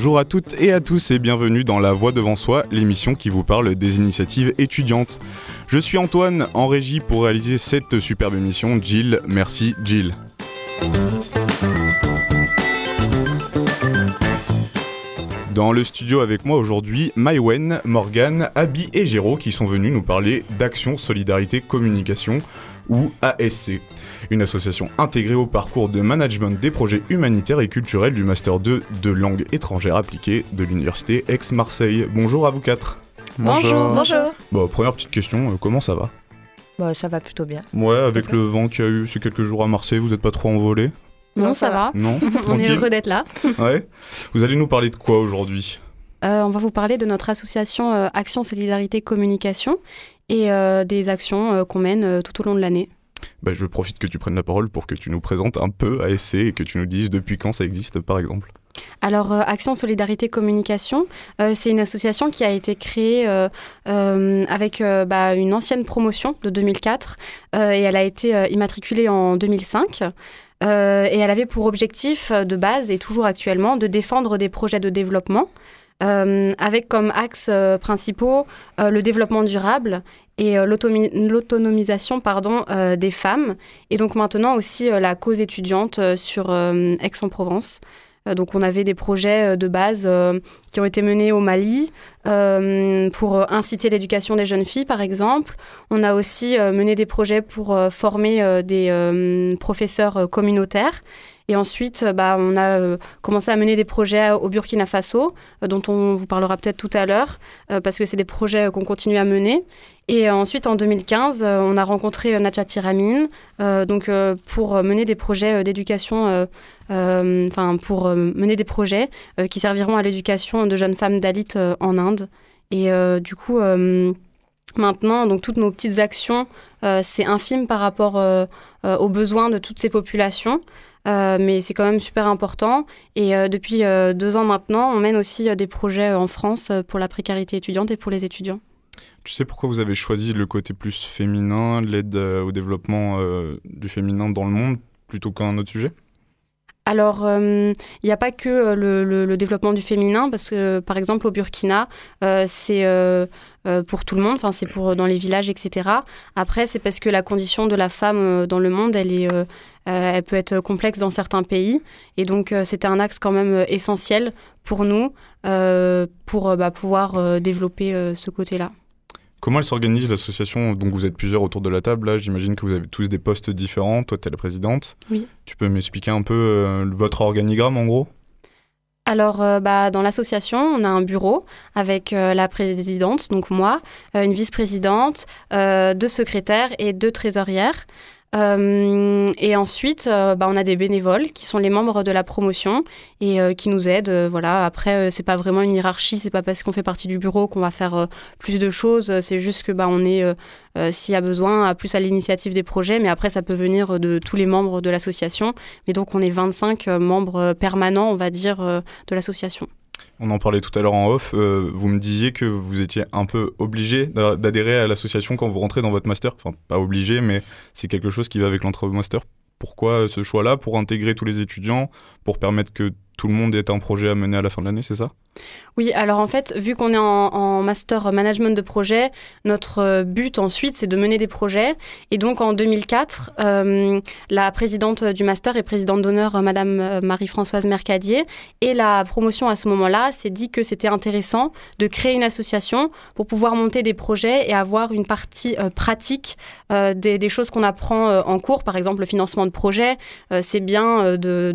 Bonjour à toutes et à tous et bienvenue dans La Voix devant soi, l'émission qui vous parle des initiatives étudiantes. Je suis Antoine en régie pour réaliser cette superbe émission. Jill, merci Jill. Dans le studio avec moi aujourd'hui, Maïwen, Morgan, Abby et Géraud qui sont venus nous parler d'Action Solidarité Communication ou ASC, une association intégrée au parcours de management des projets humanitaires et culturels du Master 2 de langue étrangère appliquée de l'Université Aix-Marseille. Bonjour à vous quatre. Bonjour. Bonjour. Bon, première petite question, euh, comment ça va? Bah, Ça va plutôt bien. Ouais, avec le vent qu'il y a eu ces quelques jours à Marseille, vous n'êtes pas trop envolé? Non, ça, va. Non, On est heureux d'être là. ouais. Vous allez nous parler de quoi aujourd'hui? Euh, On va vous parler de notre association euh, Action Solidarité Communication et euh, des actions qu'on mène tout au long de l'année. Bah, je profite que tu prennes la parole pour que tu nous présentes un peu ASC et que tu nous dises depuis quand ça existe par exemple. Alors, Action Solidarité Communication, c'est une association qui a été créée avec bah, une ancienne promotion de 2004 et elle a été immatriculée en 2005. Euh, et elle avait pour objectif euh, de base, et toujours actuellement, de défendre des projets de développement. Euh, avec comme axes principaux le développement durable et l'autonomisation pardon des femmes et donc maintenant aussi la cause étudiante sur Aix-en-Provence. Euh, donc on avait des projets euh, de base euh, qui ont été menés au Mali pour inciter l'éducation des jeunes filles, par exemple. On a aussi mené des projets pour former des professeurs communautaires. Et ensuite, bah, on a commencé à mener des projets au Burkina Faso, dont on vous parlera peut-être tout à l'heure, parce que c'est des projets qu'on continue à mener. Et ensuite, en 2015, euh, on a rencontré Natcha Tiramine donc, pour mener des projets d'éducation, enfin, pour mener des projets qui serviront à l'éducation de jeunes femmes Dalit en Inde. Et du coup, maintenant, donc, toutes nos petites actions, c'est infime par rapport aux besoins de toutes ces populations. mais c'est quand même super important. Et depuis deux ans maintenant, on mène aussi des projets en France pour la précarité étudiante et pour les étudiants. Tu sais pourquoi vous avez choisi le côté plus féminin, l'aide euh, au développement euh, du féminin dans le monde, plutôt qu'un autre sujet? Alors, euh, il n'y a pas que le, développement du féminin, parce que par exemple au Burkina, c'est pour tout le monde, enfin c'est pour dans les villages, etc. Après, c'est parce que la condition de la femme dans le monde, elle est, elle peut être complexe dans certains pays, et donc c'était un axe quand même essentiel pour nous pour bah, pouvoir développer ce côté-là. Comment elle s'organise l'association Donc vous êtes plusieurs autour de la table, là? J'imagine que vous avez tous des postes différents, toi tu es la présidente. Oui. Tu peux m'expliquer un peu euh, votre organigramme en gros? Alors, euh, bah, dans l'association, on a un bureau avec euh, la présidente, donc moi, une vice-présidente, deux secrétaires et deux trésorières. Euh, et ensuite, euh, bah, on a des bénévoles qui sont les membres de la promotion et euh, qui nous aident. voilà. Après, c'est pas vraiment une hiérarchie. C'est pas parce qu'on fait partie du bureau qu'on va faire plus de choses. C'est juste que bah, on est, s'il y a besoin, plus à l'initiative des projets. Mais après, ça peut venir de tous les membres de l'association. Mais donc, on est 25 membres permanents, on va dire, de l'association. On en parlait tout à l'heure en off. Euh, vous me disiez que vous étiez un peu obligé d'adhérer à l'association quand vous rentrez dans votre master. Enfin, pas obligé, mais c'est quelque chose qui va avec l'entrée au master. Pourquoi ce choix-là? Pour intégrer tous les étudiants, pour permettre que tout le monde ait un projet à mener à la fin de l'année, c'est ça? Oui, alors en fait, vu qu'on est en, master management de projet, notre euh, but ensuite, c'est de mener des projets. Et donc en 2004, euh, la présidente du master et présidente d'honneur, euh, Madame Marie-Françoise Mercadier, et la promotion à ce moment-là s'est dit que c'était intéressant de créer une association pour pouvoir monter des projets et avoir une partie pratique des, choses qu'on apprend en cours. Par exemple, le financement de projets, c'est bien de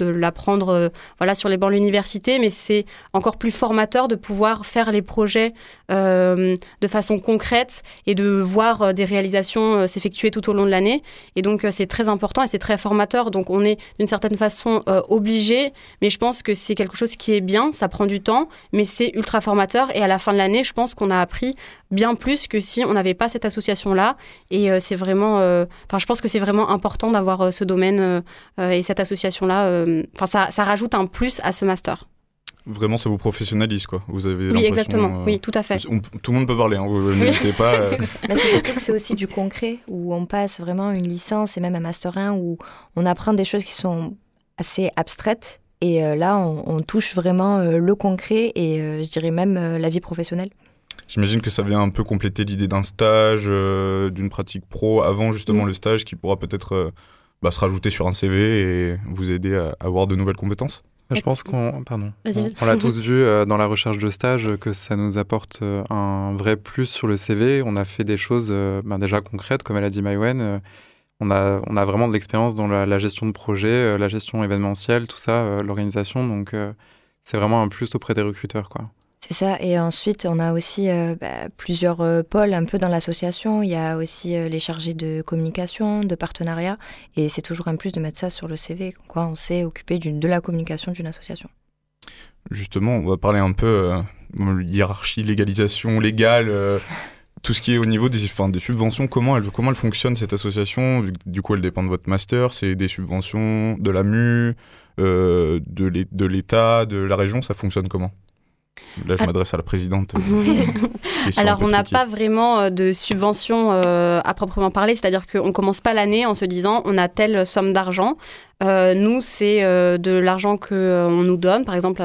l'apprendre voilà, sur les bancs de l'université, mais c'est encore plus formateur de pouvoir faire les projets euh, de façon concrète et de voir euh, des réalisations euh, s'effectuer tout au long de l'année. Et donc c'est très important et c'est très formateur. Donc on est d'une certaine façon obligé, mais je pense que c'est quelque chose qui est bien, ça prend du temps, mais c'est ultra formateur. Et à la fin de l'année, je pense qu'on a appris bien plus que si on n'avait pas cette association-là. Et c'est vraiment, enfin je pense que c'est vraiment important d'avoir ce domaine et cette association-là. Enfin ça, ça rajoute un plus à ce master. Vraiment, ça vous professionnalise, quoi. Vous avez oui, exactement. Euh, oui, tout à fait. tout le monde peut parler, hein, n'hésitez pas. Euh. c'est surtout que c'est aussi du concret, où on passe vraiment une licence et même un master 1, où on apprend des choses qui sont assez abstraites Et là, on, touche vraiment le concret et je dirais même la vie professionnelle. J'imagine que ça vient un peu compléter l'idée d'un stage, d'une pratique pro avant justement mm. le stage qui pourra peut-être bah, se rajouter sur un CV et vous aider à avoir de nouvelles compétences. Je pense qu'on pardon, on, l'a tous vu euh, dans la recherche de stage que ça nous apporte euh, un vrai plus sur le CV. On a fait des choses euh, ben déjà concrètes, comme elle a dit Maïwen. on, a, on a vraiment de l'expérience dans la, gestion de projet, la gestion événementielle, tout ça, l'organisation. Donc c'est vraiment un plus auprès des recruteurs. Quoi. C'est ça. Et ensuite, on a aussi euh, bah, plusieurs euh, pôles un peu dans l'association. Il y a aussi euh, les chargés de communication, de partenariat. Et c'est toujours un plus de mettre ça sur le CV. Quoi, on s'est occupé de la communication d'une association. Justement, on va parler un peu hiérarchie, légalisation, légale. tout ce qui est au niveau des, des subventions, comment elle, comment elle fonctionne cette association? Du coup, elle dépend de votre master, c'est des subventions de la MU, de l'État, de la région, ça fonctionne comment? Là, je m'adresse à la présidente. Alors, on n'a pas vraiment euh, de subvention euh, à proprement parler, c'est-à-dire qu'on ne commence pas l'année en se disant on a telle somme d'argent. Euh, nous, c'est de l'argent qu'on nous donne, par exemple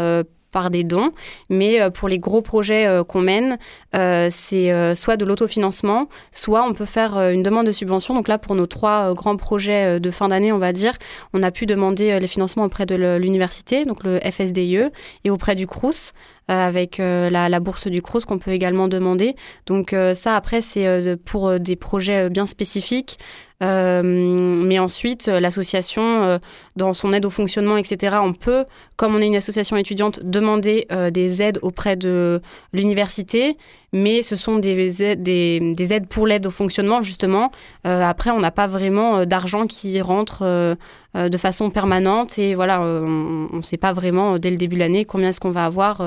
par des dons, mais pour les gros projets qu'on mène, c'est soit de l'autofinancement, soit on peut faire une demande de subvention. Donc là, pour nos trois grands projets de fin d'année, on va dire, on a pu demander les financements auprès de l'université, donc le FSDIE, et auprès du CRUS. Euh, avec euh, la, bourse du CROSS qu'on peut également demander. Donc euh, ça, après, c'est pour des projets bien spécifiques. mais ensuite, l'association, dans son aide au fonctionnement, etc., on peut, comme on est une association étudiante, demander des aides auprès de l'université mais ce sont des aides, des, aides pour l'aide au fonctionnement, justement. Euh, après, on n'a pas vraiment euh, d'argent qui rentre euh, de façon permanente et voilà, on ne sait pas vraiment dès le début de l'année combien est-ce qu'on va avoir.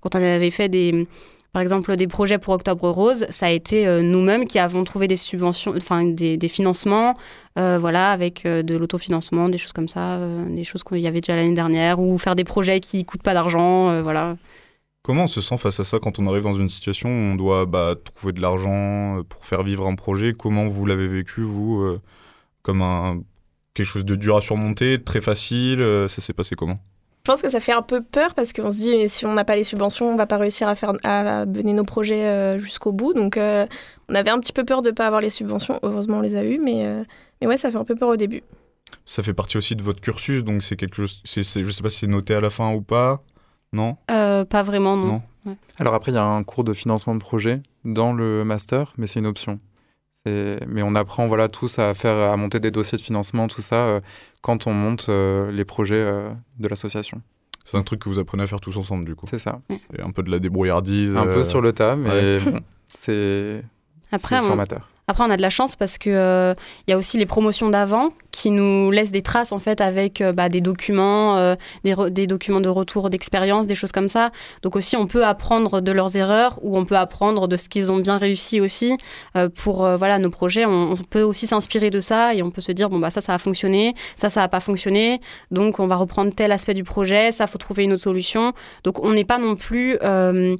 quand on avait fait des par exemple, des projets pour Octobre Rose, ça a été nous-mêmes qui avons trouvé des subventions, enfin des financements, voilà, avec de l'autofinancement, des choses comme ça, des choses qu'il y avait déjà l'année dernière, ou faire des projets qui coûtent pas d'argent, voilà. Comment on se sent face à ça quand on arrive dans une situation où on doit bah, trouver de l'argent euh, pour faire vivre un projet? Comment vous l'avez vécu, vous euh, Comme un, quelque chose de dur à surmonter, très facile euh, Ça s'est passé comment? Je pense que ça fait un peu peur parce qu'on se dit si on n'a pas les subventions, on va pas réussir à faire à mener nos projets jusqu'au bout. Donc on avait un petit peu peur de ne pas avoir les subventions. Heureusement, on les a eues, mais mais ouais, ça fait un peu peur au début. Ça fait partie aussi de votre cursus, donc c'est quelque chose. Je sais pas si c'est noté à la fin ou pas. Non euh, Pas vraiment, non. Alors après, il y a un cours de financement de projet dans le master, mais c'est une option. Mais on apprend voilà, tous à, faire, à monter des dossiers de financement, tout ça, euh, quand on monte euh, les projets de l'association. C'est un truc que vous apprenez à faire tous ensemble, du coup. C'est ça. Et un peu de la débrouillardise. Un peu sur le tas, mais c'est formateur. Après, on a de la chance parce que il euh, y a aussi les promotions d'avant qui nous laissent des traces en fait avec euh, bah, des documents, euh, des, documents de retour d'expérience, des choses comme ça. Donc aussi, on peut apprendre de leurs erreurs ou on peut apprendre de ce qu'ils ont bien réussi aussi pour voilà nos projets. On, peut aussi s'inspirer de ça et on peut se dire bon bah ça ça a fonctionné, ça ça a pas fonctionné, donc on va reprendre tel aspect du projet, ça faut trouver une autre solution. Donc on n'est pas non plus euh,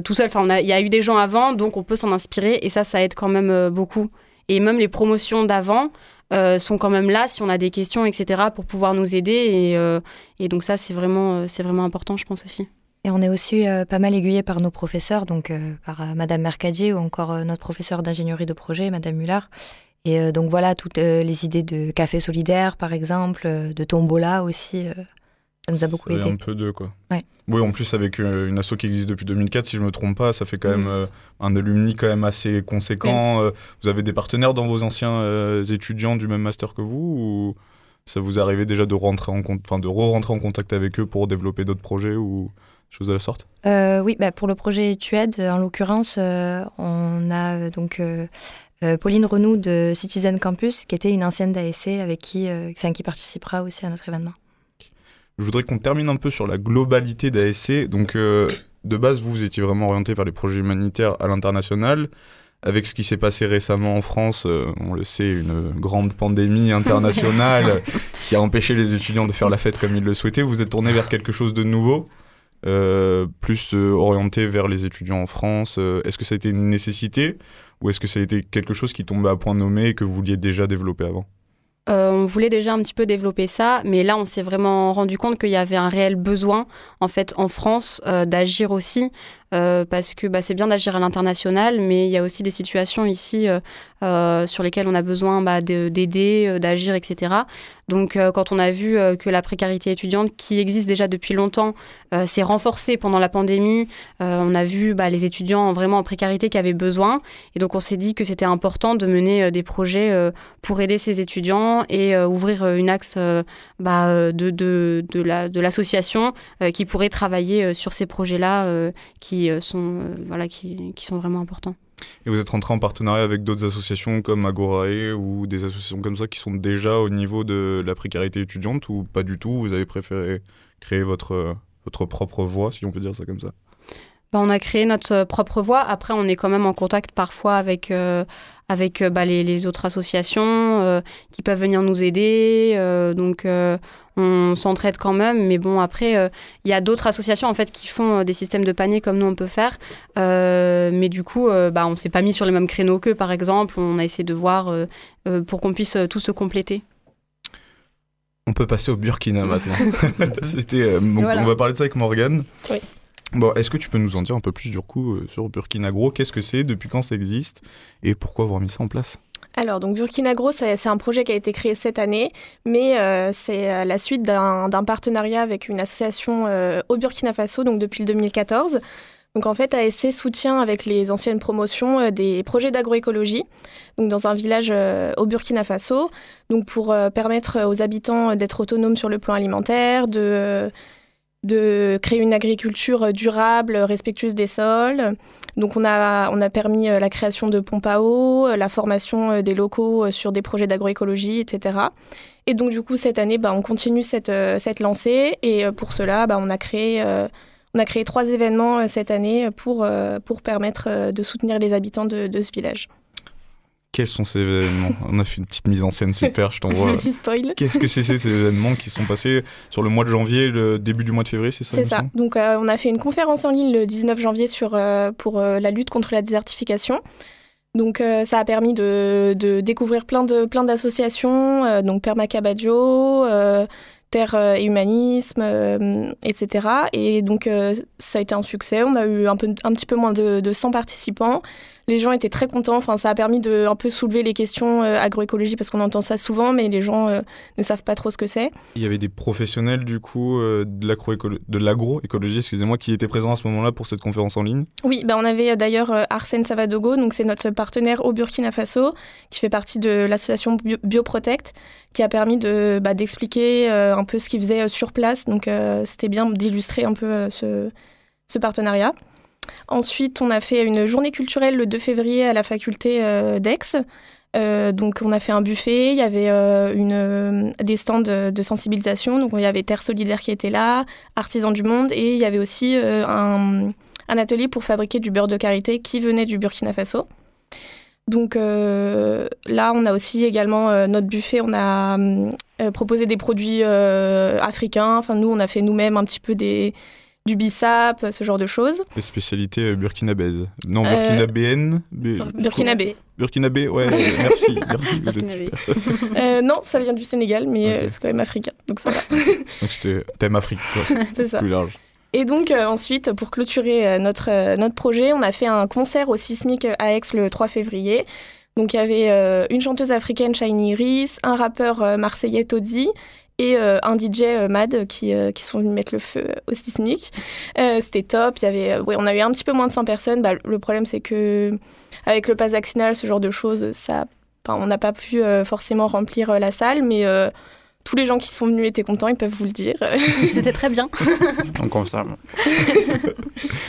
tout seul. Enfin, il y a eu des gens avant, donc on peut s'en inspirer et ça, ça aide quand même euh, beaucoup. Et même les promotions d'avant euh, sont quand même là si on a des questions, etc., pour pouvoir nous aider. Et, donc ça, c'est vraiment, vraiment important, je pense aussi. Et on est aussi pas mal aiguillé par nos professeurs, donc par Madame Mercadier ou encore notre professeur d'ingénierie de projet, Madame Mullard. Et donc voilà, toutes les idées de café solidaire, par exemple, de tombola aussi, ça nous a beaucoup aidé. un peu d'eux, quoi. Oui, en plus, avec euh, une asso qui existe depuis 2004, si je ne me trompe pas, ça fait quand même euh, un alumni quand même assez conséquent. Euh, vous avez des partenaires dans vos anciens étudiants du même master que vous ou ça vous arrivé déjà de rentrer en enfin de re-rentrer en contact avec eux pour développer d'autres projets ou choses de la sorte? Oui, bah, pour le projet TUED, en l'occurrence, on a donc Pauline Renou de Citizen Campus, qui était une ancienne d'ASC avec qui, enfin, qui participera aussi à notre événement. Je voudrais qu'on termine un peu sur la globalité d'ASC. Donc, euh, de base, vous, vous étiez vraiment orienté vers les projets humanitaires à l'international. Avec ce qui s'est passé récemment en France, euh, on le sait, une grande pandémie internationale qui a empêché les étudiants de faire la fête comme ils le souhaitaient. Vous êtes tourné vers quelque chose de nouveau, euh, plus orienté vers les étudiants en France. est-ce que ça a été une nécessité ou est-ce que ça a été quelque chose qui tombait à point nommé et que vous vouliez déjà développer avant? On voulait déjà un petit peu développer ça, mais là, on s'est vraiment rendu compte qu'il y avait un réel besoin, en fait, en France, d'agir aussi euh, parce que bah, c'est bien d'agir à l'international, mais il y a aussi des situations ici euh, euh, sur lesquelles on a besoin bah, d'aider, d'agir, etc. Donc quand on a vu que la précarité étudiante, qui existe déjà depuis longtemps, s'est renforcée pendant la pandémie, on a vu bah, les étudiants vraiment en précarité qui avaient besoin, et donc on s'est dit que c'était important de mener des projets pour aider ces étudiants et ouvrir une axe de l'association qui pourrait travailler sur ces projets-là qui euh, sont, euh, voilà, qui, qui, sont vraiment importants. Et vous êtes rentré en partenariat avec d'autres associations comme Agorae ou des associations comme ça qui sont déjà au niveau de la précarité étudiante ou pas du tout? Vous avez préféré créer votre, votre propre voie, si on peut dire ça comme ça? Bah, on a créé notre propre voie. Après, on est quand même en contact parfois avec, euh, avec bah, les, les, autres associations qui peuvent venir nous aider. donc, on s'entraide quand même. Mais bon, après, euh, il y a d'autres associations en fait qui font euh, des systèmes de panier comme nous on peut faire. Euh, mais du coup, bah, on s'est pas mis sur les mêmes créneaux qu'eux, par exemple. On a essayé de voir pour qu'on puisse tous se compléter. On peut passer au Burkina maintenant. C'était, On va parler de ça avec Morgane. Oui. Bon, est-ce que tu peux nous en dire un peu plus du coup sur Burkina Gros? Qu'est-ce que c'est? Depuis quand ça existe? Et pourquoi avoir mis ça en place? Alors, donc Burkina Gros, c'est un projet qui a été créé cette année, mais euh, c'est euh, la suite d'un partenariat avec une association euh, au Burkina Faso, donc depuis le 2014. Donc en fait, ASC soutient avec les anciennes promotions des projets d'agroécologie, donc dans un village au Burkina Faso, donc pour permettre aux habitants d'être autonomes sur le plan alimentaire, de de créer une agriculture durable, respectueuse des sols. Donc on a, on a permis euh, la création de pompes à eau, euh, la formation euh, des locaux sur des projets d'agroécologie, etc. Et donc du coup cette année, bah, on continue cette, cette lancée et pour cela, bah, on, a créé, on a créé trois événements cette année pour, pour permettre de soutenir les habitants de, de ce village. Quels sont ces événements? On a fait une petite mise en scène super, je t'envoie. Petit spoil. Qu'est-ce que c'est ces événements qui sont passés sur le mois de janvier, le début du mois de février, c'est ça C'est ça. Donc euh, on a fait une conférence en ligne le 19 janvier sur, euh, pour euh, la lutte contre la désertification. Donc ça a permis de, de, découvrir plein de plein d'associations, donc Permacabadio, Terre et Humanisme, etc. Et donc ça a été un succès. On a eu un, peu, un petit peu moins de, de 100 participants les gens étaient très contents. Enfin, ça a permis de un peu soulever les questions euh, agroécologie parce qu'on entend ça souvent, mais les gens euh, ne savent pas trop ce que c'est. Il y avait des professionnels du coup euh, de l'agroécologie, excusez-moi, qui étaient présents à ce moment-là pour cette conférence en ligne. Oui, bah, on avait d'ailleurs Arsène Savadogo, donc c'est notre partenaire au Burkina Faso, qui fait partie de l'association Bioprotect, qui a permis de bah, d'expliquer un peu ce qu'il faisait sur place. Donc c'était bien d'illustrer un peu ce, ce partenariat. Ensuite, on a fait une journée culturelle le 2 février à la faculté euh, d'Aix. Euh, donc on a fait un buffet, il y avait euh, des stands de, sensibilisation, donc il y avait Terre Solidaire qui était là, Artisans du Monde, et il y avait aussi un, atelier pour fabriquer du beurre de karité qui venait du Burkina Faso. Donc là, on a aussi également notre buffet, on a proposé des produits africains, enfin nous, on a fait nous-mêmes un petit peu des du bissap, ce genre de choses. Des spécialités euh, burkinabaises. Non, euh, burkinabéennes. Burkinabé. Burkinabé, ouais, merci. merci euh, non, ça vient du Sénégal, mais c'est quand même africain, donc ça va. donc c'était thème Afrique, quoi. c'est ça. Plus large. Et donc ensuite, pour clôturer notre, notre projet, on a fait un concert au Sismic à Aix le 3 février. Donc il y avait une chanteuse africaine, Shiny Iris, un rappeur marseillais, Todzi, et euh, un DJ euh, Mad qui, euh, qui sont venus mettre le feu au sismique. C'était top. Il y avait, ouais, on a eu un petit peu moins de 100 personnes. Bah, le problème, c'est que avec le pass vaccinal, ce genre de choses, ça, on n'a pas pu forcément remplir la salle, mais tous les gens qui sont venus étaient contents, ils peuvent vous le dire. C'était très bien. On confirme.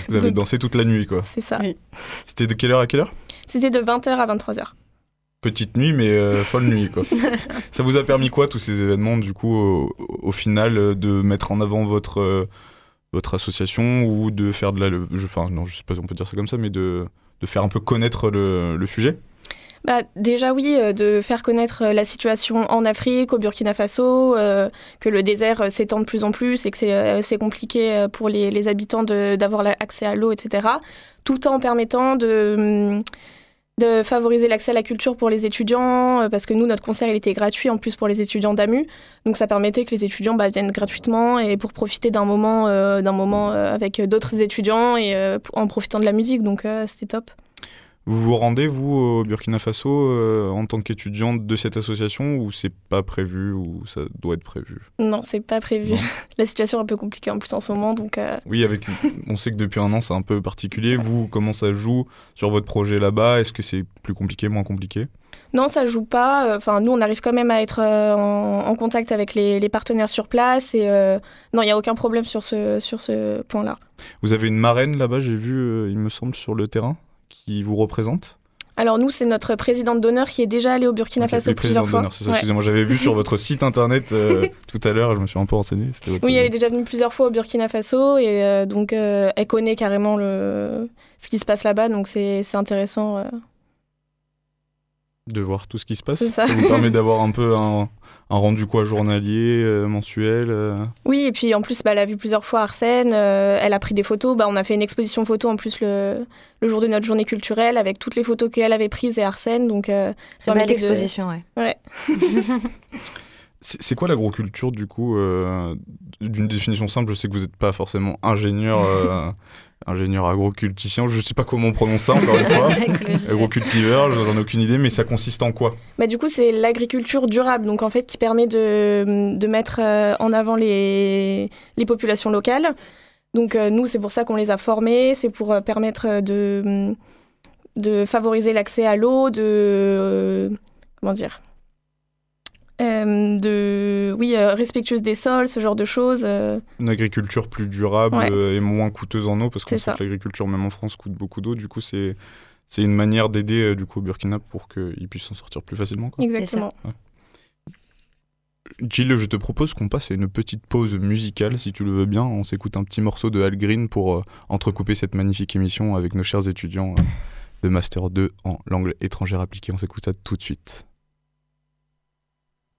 vous avez dansé toute la nuit, quoi. C'est ça. C'était de quelle heure à quelle heure? C'était de 20h à 23h petite nuit, mais euh, folle nuit. Quoi. ça vous a permis quoi, tous ces événements, du coup, au, final, euh, de mettre en avant votre, euh, votre association ou de faire de la. enfin, non, je sais pas si on peut dire ça comme ça, mais de, de faire un peu connaître le, le sujet? Bah, déjà oui, de faire connaître la situation en Afrique, au Burkina Faso, que le désert s'étend de plus en plus et que c'est compliqué pour les, les habitants d'avoir accès à l'eau, etc. Tout en permettant de de favoriser l'accès à la culture pour les étudiants, euh, parce que nous, notre concert, il était gratuit en plus pour les étudiants d'AMU. Donc ça permettait que les étudiants bah, viennent gratuitement et pour profiter d'un moment, euh, d'un moment euh, avec d'autres étudiants et en profitant de la musique. Donc c'était top. Vous vous rendez, vous, au Burkina Faso, euh, en tant qu'étudiante de cette association, ou c'est pas prévu, ou ça doit être prévu? Non, c'est pas prévu. La situation est un peu compliquée en plus en ce moment, donc... Euh, oui, avec, on sait que depuis un an, c'est un peu particulier. Vous, comment ça joue sur votre projet là-bas? Est-ce que c'est plus compliqué, moins compliqué? Non, ça joue pas. Enfin, nous, on arrive quand même à être euh, en, contact avec les, partenaires sur place. Et non, il n'y a aucun problème sur ce, sur ce point-là. Vous avez une marraine là-bas, j'ai vu, il me semble, sur le terrain? Qui vous représente alors nous, c'est notre présidente d'honneur qui est déjà allée au Burkina Faso plusieurs fois. Ça, excusez-moi, j'avais vu sur votre site internet euh, tout à l'heure, je me suis un peu renseigné. Oui, elle est déjà venue plusieurs fois au Burkina Faso et euh, donc euh, elle connaît carrément le... ce qui se passe là-bas, donc c'est intéressant de voir tout ce qui se passe. Ça. vous permet d'avoir un peu un, rendu quoi journalier, euh, mensuel. Euh. Oui, et puis en plus, bah, elle a vu plusieurs fois Arsène. Euh, elle a pris des photos. Bah, on a fait une exposition photo en plus le, le jour de notre journée culturelle avec toutes les photos qu'elle avait prises et Arsène. Donc c'est une belle exposition, ouais. ouais. c'est quoi l'agroculture du coup D'une définition simple, je sais que vous n'êtes pas forcément ingénieur ingénieur agroculticien, je ne sais pas comment on prononce ça encore une fois. Agrocultiveur, j'en ai aucune idée, mais ça consiste en quoi? Bah, Du coup, c'est l'agriculture durable, donc en fait qui permet de, de mettre euh, en avant les, les populations locales. Donc euh, nous, c'est pour ça qu'on les a formés, c'est pour euh, permettre de, de favoriser l'accès à l'eau, de... comment dire euh, de oui euh, respectueuse des sols, ce genre de choses. Euh. Une agriculture plus durable et moins coûteuse en eau parce que l'agriculture même en France coûte beaucoup d'eau. Du coup c'est c'est une manière d'aider du coup au Burkina pour qu'ils puissent s'en sortir plus facilement. Quoi. Exactement. Jill, je te propose qu'on passe à une petite pause musicale, si tu le veux bien. On s'écoute un petit morceau de Al Green pour entrecouper cette magnifique émission avec nos chers étudiants de Master 2 en langue étrangère appliquée. On s'écoute ça tout de suite.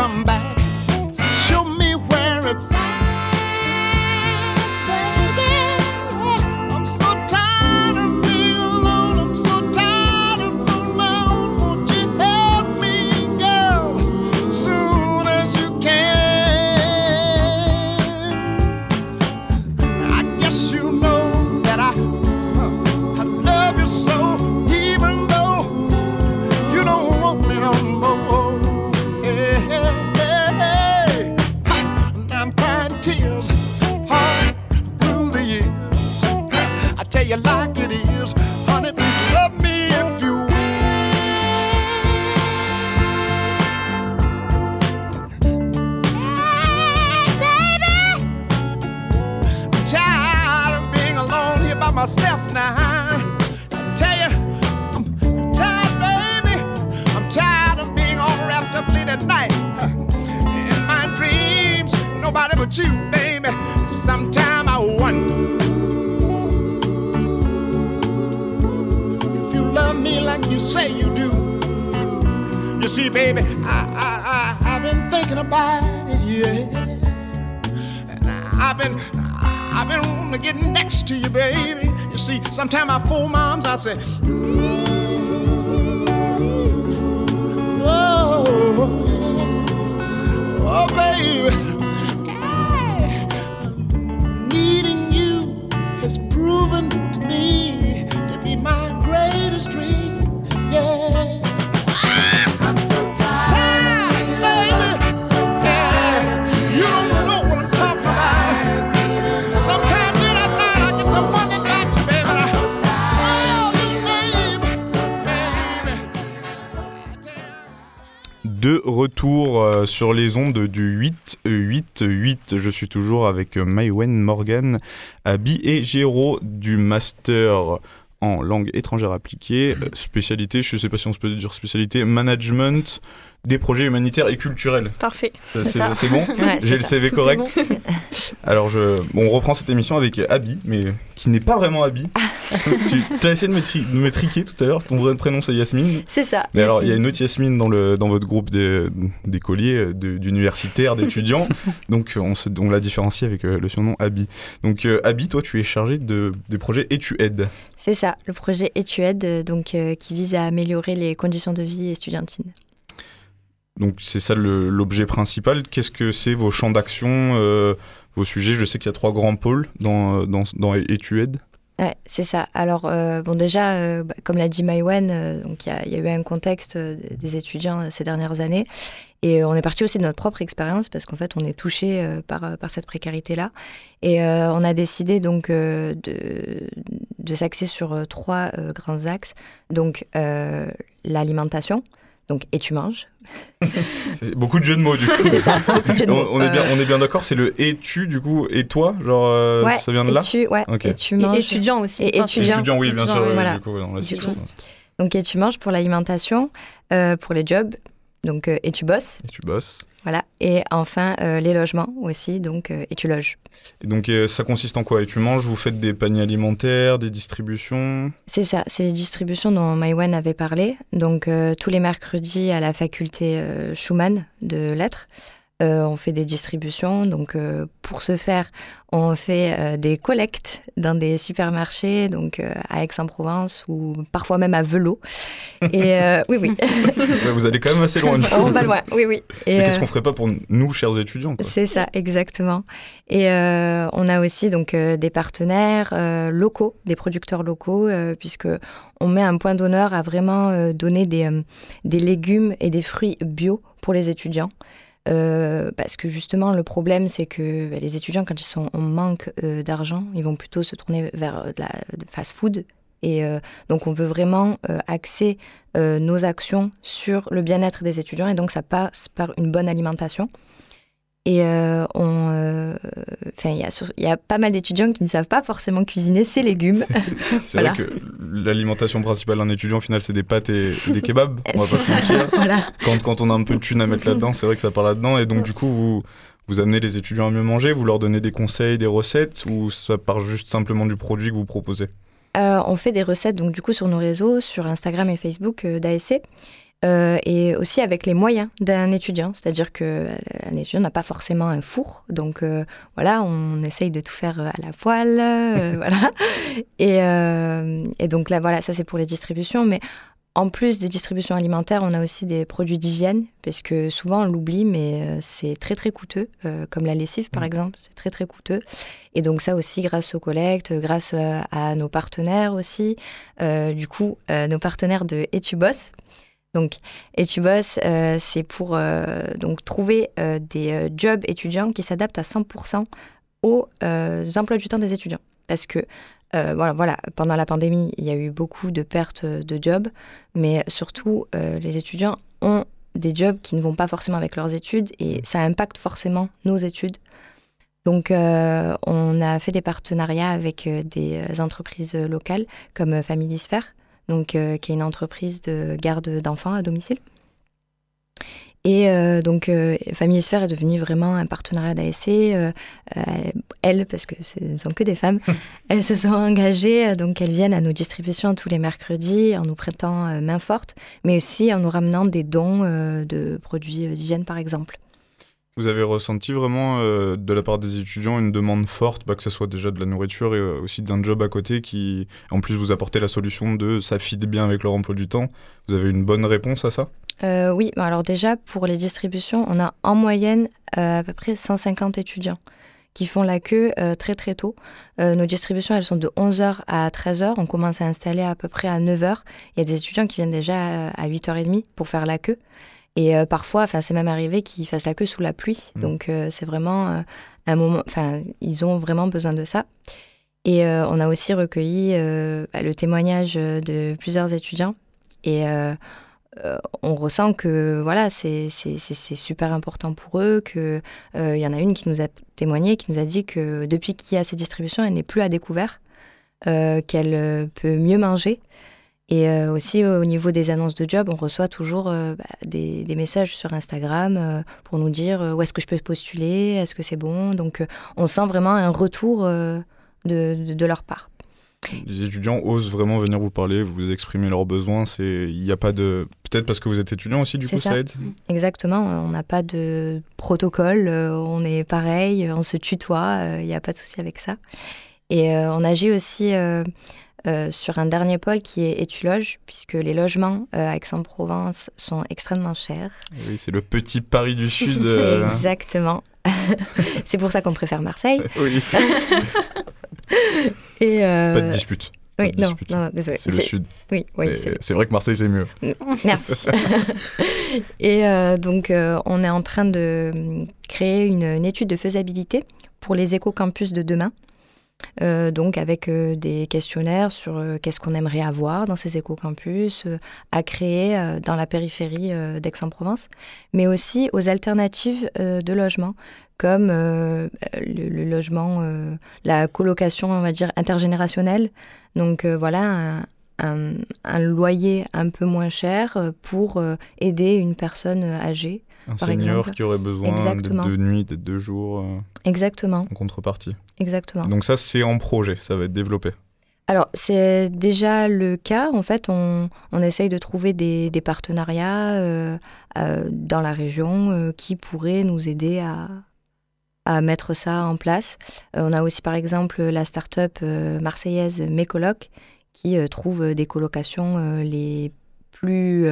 come back. Sometimes I fool moms, I say, sur les ondes du 8 8 8. Je suis toujours avec Maïwen Morgan, Abby et Géraud du Master en langue étrangère appliquée, euh, spécialité, je ne sais pas si on se peut dire spécialité, management des projets humanitaires et culturels. Parfait. C'est bon J'ai le CV correct Alors, je, on reprend cette émission avec Abby, mais qui n'est pas vraiment Abby. tu as essayé de me, triquer tout à l'heure, ton vrai prénom c'est Yasmine. C'est ça. Mais alors, il y a une autre Yasmine dans, le, dans votre groupe d'écoliers, d'universitaires, d'étudiants, donc on, se, on l'a différencié avec euh, le surnom Abby. Donc, euh, Abby, toi, tu es chargé de, des projets et tu aides. C'est ça, le projet Etuaide, euh, donc, qui vise à améliorer les conditions de vie estudiantines. Donc c'est ça l'objet principal. Qu'est-ce que c'est vos champs d'action, euh, vos sujets? Je sais qu'il y a trois grands pôles dans, dans, dans Etued. Ouais, c'est ça. Alors, euh, bon, déjà, euh, bah, comme l'a dit Maïwen, il y, y, a eu un contexte des étudiants ces dernières années. Et on est parti aussi de notre propre expérience parce qu'en fait, on est touché par, par cette précarité-là. Et on a décidé donc de, de s'axer sur trois grands axes. Donc, l'alimentation, donc, et tu manges. c'est beaucoup de jeux de mots, du coup. c'est ça, On, est bien, on est bien d'accord, c'est le et tu, du coup, et toi Genre, euh, ça vient de là et tu, ouais, et tu manges. Et étudiant aussi. Et étudiant. étudiant, oui, bien sûr. voilà. du coup, dans la Donc, et tu manges pour l'alimentation, euh, pour les jobs, donc, euh, et tu bosses. Et tu bosses. Voilà. Et enfin, euh, les logements aussi, donc, euh, et tu loges. Et donc, ça consiste en quoi? Et tu manges, vous faites des paniers alimentaires, des distributions? C'est ça, c'est les distributions dont Maïwen avait parlé. Donc, tous les mercredis à la faculté Schumann de lettres. Euh, on fait des distributions. Donc, euh, pour ce faire, on fait euh, des collectes dans des supermarchés, donc à Aix-en-Provence ou parfois même à Velo. Et oui, oui. vous allez quand même assez loin. on va loin, oui, oui. Et, qu'est-ce qu'on ferait pas pour nous, chers étudiants C'est ça, exactement. Et on a aussi donc des partenaires locaux, des producteurs locaux, puisque on met un point d'honneur à vraiment donner des, des légumes et des fruits bio pour les étudiants. Euh, parce que justement, le problème, c'est que bah, les étudiants, quand ils sont en manque euh, d'argent, ils vont plutôt se tourner vers euh, de la fast-food. Et donc, on veut vraiment axer nos actions sur le bien-être des étudiants. Et donc, ça passe par une bonne alimentation. Et euh, on, euh, il y, a pas mal d'étudiants qui ne savent pas forcément cuisiner ces légumes. c'est vrai que l'alimentation principale d'un étudiant, au final, c'est des pâtes et des kebabs. On va pas se mentir. voilà. quand, quand, on a un peu de thunes à mettre là-dedans, c'est vrai que ça part là-dedans. Et donc, du coup, vous, vous amenez les étudiants à mieux manger, vous leur donnez des conseils, des recettes, ou ça part juste simplement du produit que vous proposez? Euh, On fait des recettes, donc du coup, sur nos réseaux, sur Instagram et Facebook d'ASC. Euh, et aussi avec les moyens d'un étudiant, c'est-à-dire qu'un euh, étudiant n'a pas forcément un four, donc euh, voilà, on essaye de tout faire à la poêle, voilà. Et, et, donc là, voilà, ça c'est pour les distributions, mais en plus des distributions alimentaires, on a aussi des produits d'hygiène, parce que souvent on l'oublie, mais c'est très très coûteux, comme la lessive par mmh. exemple, c'est très très coûteux. Et donc ça aussi grâce aux collectes, grâce à nos partenaires aussi, du coup, nos partenaires de Etubos, donc, et tu bosses, euh, c'est pour euh, donc trouver euh, des jobs étudiants qui s'adaptent à 100% aux emplois du temps des étudiants. Parce que voilà, voilà, pendant la pandémie, il y a eu beaucoup de pertes de jobs, mais surtout, les étudiants ont des jobs qui ne vont pas forcément avec leurs études et ça impacte forcément nos études. Donc, on a fait des partenariats avec des entreprises locales comme Familisphère donc, euh, qui est une entreprise de garde d'enfants à domicile. Et euh, donc, euh, Famille Sphère est devenue vraiment un partenariat d'ASC. elles, parce que ce ne sont que des femmes, elles se sont engagées, donc elles viennent à nos distributions tous les mercredis en nous prêtant main forte, mais aussi en nous ramenant des dons de produits d'hygiène, par exemple. Vous avez ressenti vraiment euh, de la part des étudiants une demande forte, bah, que ce soit déjà de la nourriture et euh, aussi d'un job à côté qui, en plus, vous apportait la solution de ça fit bien avec leur emploi du temps? Vous avez une bonne réponse à ça? Euh, Oui, alors déjà, pour les distributions, on a en moyenne à peu près 150 étudiants qui font la queue très très tôt. nos distributions, elles sont de 11h à 13h. On commence à installer à peu près à 9h. Il y a des étudiants qui viennent déjà à 8h30 pour faire la queue. Et euh, parfois, enfin, c'est même arrivé qu'ils fassent la queue sous la pluie. Mmh. Donc, euh, c'est vraiment euh, un moment. Enfin, ils ont vraiment besoin de ça. Et on a aussi recueilli bah, le témoignage de plusieurs étudiants. Et on ressent que voilà, c'est super important pour eux, qu'il y en a une qui nous a témoigné, qui nous a dit que depuis qu'il y a ces distributions, elle n'est plus à découvert, qu'elle peut mieux manger. Et aussi au niveau des annonces de job, on reçoit toujours bah, des, des, messages sur Instagram pour nous dire où est-ce que je peux postuler, est-ce que c'est bon. Donc on sent vraiment un retour de, de, de leur part. Les étudiants osent vraiment venir vous parler, vous exprimer leurs besoins. C'est, il n'y a pas de, peut-être parce que vous êtes étudiant aussi, du coup, ça. aide. Exactement. On n'a pas de protocole. Euh, on est pareil. On se tutoie. Il n'y a pas de souci avec ça. Et euh, on agit aussi euh, sur un dernier pôle qui est Étuloge, puisque les logements à Aix-en-Provence sont extrêmement chers. Oui, c'est le petit Paris du Sud. Exactement. c'est pour ça qu'on préfère Marseille. oui. Et euh, Pas de dispute. Oui, non, non, désolé. C'est le sud. Oui, oui. C'est vrai que Marseille, c'est mieux. Merci. et euh, donc, euh, on est en train de créer une, étude de faisabilité pour les éco-campus de demain. Donc avec des questionnaires sur qu'est-ce qu'on aimerait avoir dans ces éco-campus à créer dans la périphérie d'Aix-en-Provence, mais aussi aux alternatives de logement comme euh, le, logement, euh, la colocation, on va dire, intergénérationnelle. Donc euh, voilà, un, loyer un peu moins cher pour aider une personne âgée. Un senior qui aurait besoin de deux nuits, de deux jours. Exactement. En contrepartie. Exactement. Donc ça, c'est en projet, ça va être développé. Alors, c'est déjà le cas. En fait, on, on essaye de trouver des, des partenariats dans la région qui pourraient nous aider à, à mettre ça en place. Euh, on a aussi par exemple la start-up euh, marseillaise Mécoloc qui euh, trouve des colocations les plus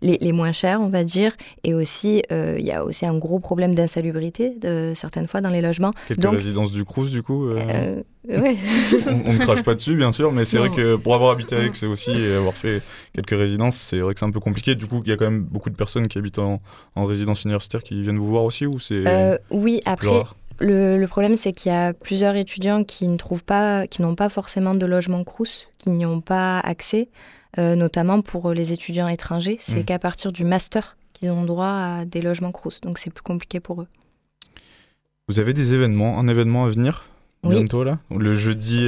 les, les, moins chères, on va dire. Et aussi, il y a aussi un gros problème d'insalubrité de, certaines fois dans les logements. Quelques Donc, résidences du Crous, du coup on, ne crache pas dessus, bien sûr, mais c'est vrai que pour avoir habité avec, c'est aussi et avoir fait quelques résidences, c'est vrai que c'est un peu compliqué. Du coup, il y a quand même beaucoup de personnes qui habitent en, en résidence universitaire qui viennent vous voir aussi, ou c'est Oui, après. Le, problème, c'est qu'il y a plusieurs étudiants qui ne trouvent pas, qui n'ont pas forcément de logement Crous, qui n'y ont pas accès, euh, notamment pour les étudiants étrangers. C'est mmh. qu'à partir du master qu'ils ont droit à des logements Crous, donc c'est plus compliqué pour eux. Vous avez des événements, un événement à venir bientôt là, le jeudi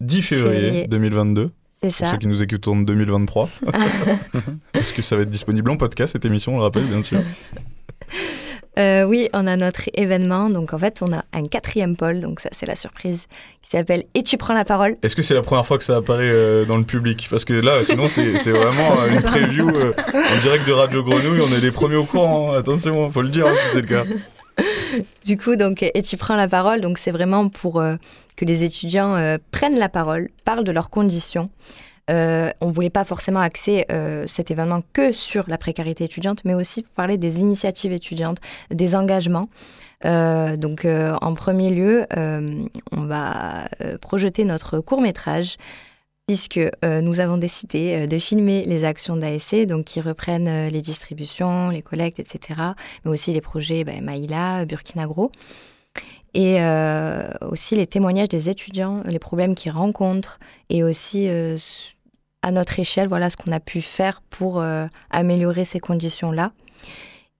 10 euh, février 2022. C'est ça. Pour ceux qui nous écoutent en 2023. Parce que ça va être disponible en podcast cette émission, on le rappelle bien sûr. Euh, oui, on a notre événement. Donc en fait, on a un quatrième pôle, donc ça c'est la surprise, qui s'appelle Et tu prends la parole? Est-ce que c'est la première fois que ça apparaît euh, dans le public? Parce que là, sinon c'est vraiment euh, une preview en direct de Radio Grenouille. On est les premiers au courant. Hein. Attention, faut le dire hein, si c'est le cas. Du coup, donc, et tu prends la parole, donc c'est vraiment pour que les étudiants prennent la parole, parlent de leurs conditions, euh, on ne voulait pas forcément axer euh, cet événement que sur la précarité étudiante, mais aussi pour parler des initiatives étudiantes, des engagements. Euh, donc, en premier lieu, on va projeter notre court métrage puisque nous avons décidé de filmer les actions d'ASC, donc qui reprennent les distributions, les collectes, etc., mais aussi les projets bah, Maïla, Burkina Gros et aussi les témoignages des étudiants, les problèmes qu'ils rencontrent, et aussi à notre échelle, voilà ce qu'on a pu faire pour euh, améliorer ces conditions-là.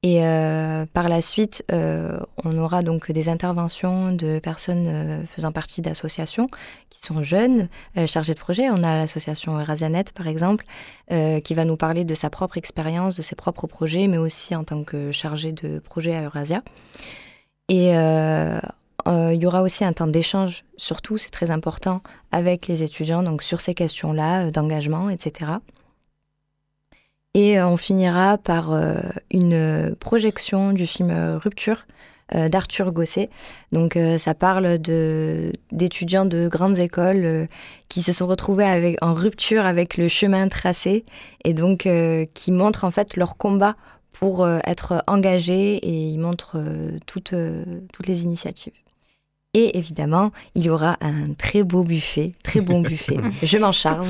Et euh, par la suite, euh, on aura donc des interventions de personnes faisant partie d'associations qui sont jeunes, chargées de projet. On a l'association Eurasianet, par exemple, qui va nous parler de sa propre expérience, de ses propres projets, mais aussi en tant que chargée de projet à Eurasia. Euh, il y aura aussi un temps d'échange, surtout, c'est très important, avec les étudiants, donc sur ces questions-là, euh, d'engagement, etc. Et euh, on finira par une projection du film Rupture d'Arthur Gosset. Donc ça parle d'étudiants de, grandes écoles qui se sont retrouvés avec, en rupture avec le chemin tracé et donc qui montrent en fait leur combat pour être engagés et ils montrent toutes, toutes les initiatives. Et évidemment, il y aura un très beau buffet, très bon buffet. Je m'en charge.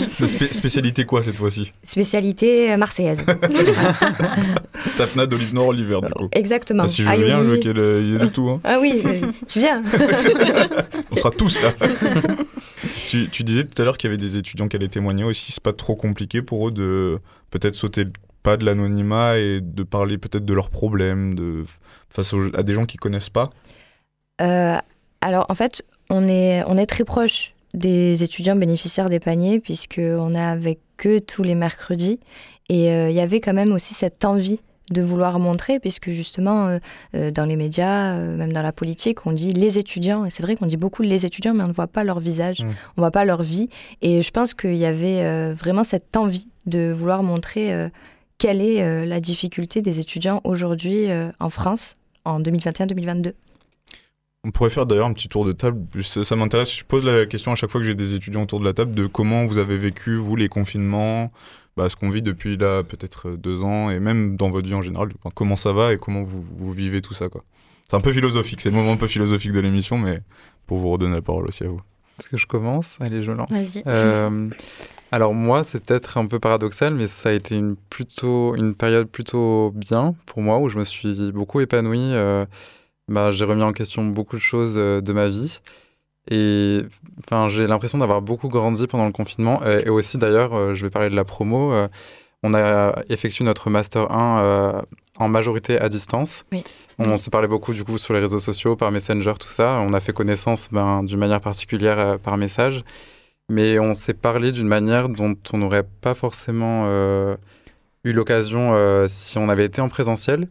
spécialité quoi cette fois-ci? Spécialité euh, marseillaise. Tapenade d'olive noire l'hiver du coup. Exactement. Ah, si je viens, je veux qu'il y, ait de tout. Hein. Ah oui, tu viens. On sera tous là. tu, disais tout à l'heure qu'il y avait des étudiants qui allaient témoigner aussi. C'est pas trop compliqué pour eux de peut-être sauter pas de l'anonymat et de parler peut-être de leurs problèmes de, face à des gens qui connaissent pas? Alors, en fait, on est, on est très proche des étudiants bénéficiaires des paniers, puisqu'on est avec eux tous les mercredis. Et il y avait quand même aussi cette envie de vouloir montrer, puisque justement, euh, euh, dans les médias, euh, même dans la politique, on dit les étudiants, et c'est vrai qu'on dit beaucoup les étudiants, mais on ne voit pas leur visage, mmh. on ne voit pas leur vie. Et je pense qu'il y avait vraiment cette envie de vouloir montrer quelle est la difficulté des étudiants aujourd'hui en France, en 2021-2022. On pourrait faire d'ailleurs un petit tour de table. Ça, m'intéresse. Je pose la question à chaque fois que j'ai des étudiants autour de la table de comment vous avez vécu, vous, les confinements, bah, ce qu'on vit depuis là peut-être euh, deux ans et même dans votre vie en général. Comment ça va et comment vous, vous vivez tout ça quoi. C'est un peu philosophique, c'est le moment un peu philosophique de l'émission, mais pour vous redonner la parole aussi à vous. Est-ce que je commence? Allez, je lance. Vas-y. Euh, alors moi, c'est peut-être un peu paradoxal, mais ça a été une, plutôt, une période plutôt bien pour moi, où je me suis beaucoup épanoui. Euh, bah, j'ai remis en question beaucoup de choses de ma vie. Et enfin, j'ai l'impression d'avoir beaucoup grandi pendant le confinement. Et, aussi, d'ailleurs, euh, je vais parler de la promo. Euh, on a effectué notre Master 1 euh, en majorité à distance. On se parlait beaucoup, du coup, sur les réseaux sociaux, par Messenger, tout ça. On a fait connaissance ben, d'une manière particulière par message. Mais on s'est parlé d'une manière dont on n'aurait pas forcément eu l'occasion si on avait été en présentiel.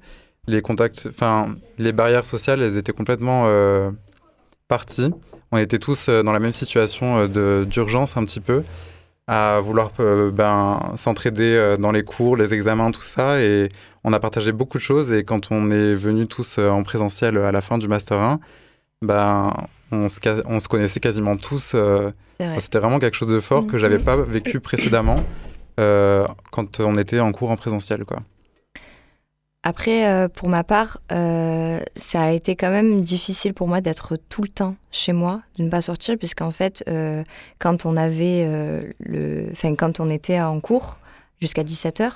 Les contacts, enfin, les barrières sociales, elles étaient complètement parties on était tous euh, dans la même situation euh, d'urgence un petit peu, à vouloir euh, ben, s'entraider dans les cours, les examens, tout ça. Et on a partagé beaucoup de choses. Et quand on est venus tous en présentiel à la fin du Master 1, ben, on, se, on se connaissait quasiment tous. C'était vraiment quelque chose de fort que j'avais pas vécu précédemment quand on était en cours en présentiel. Quoi. Après, euh, pour ma part, euh, ça a été quand même difficile pour moi d'être tout le temps chez moi, de ne pas sortir, puisqu'en fait, euh, quand on avait le, enfin, quand on était en cours jusqu'à 17h,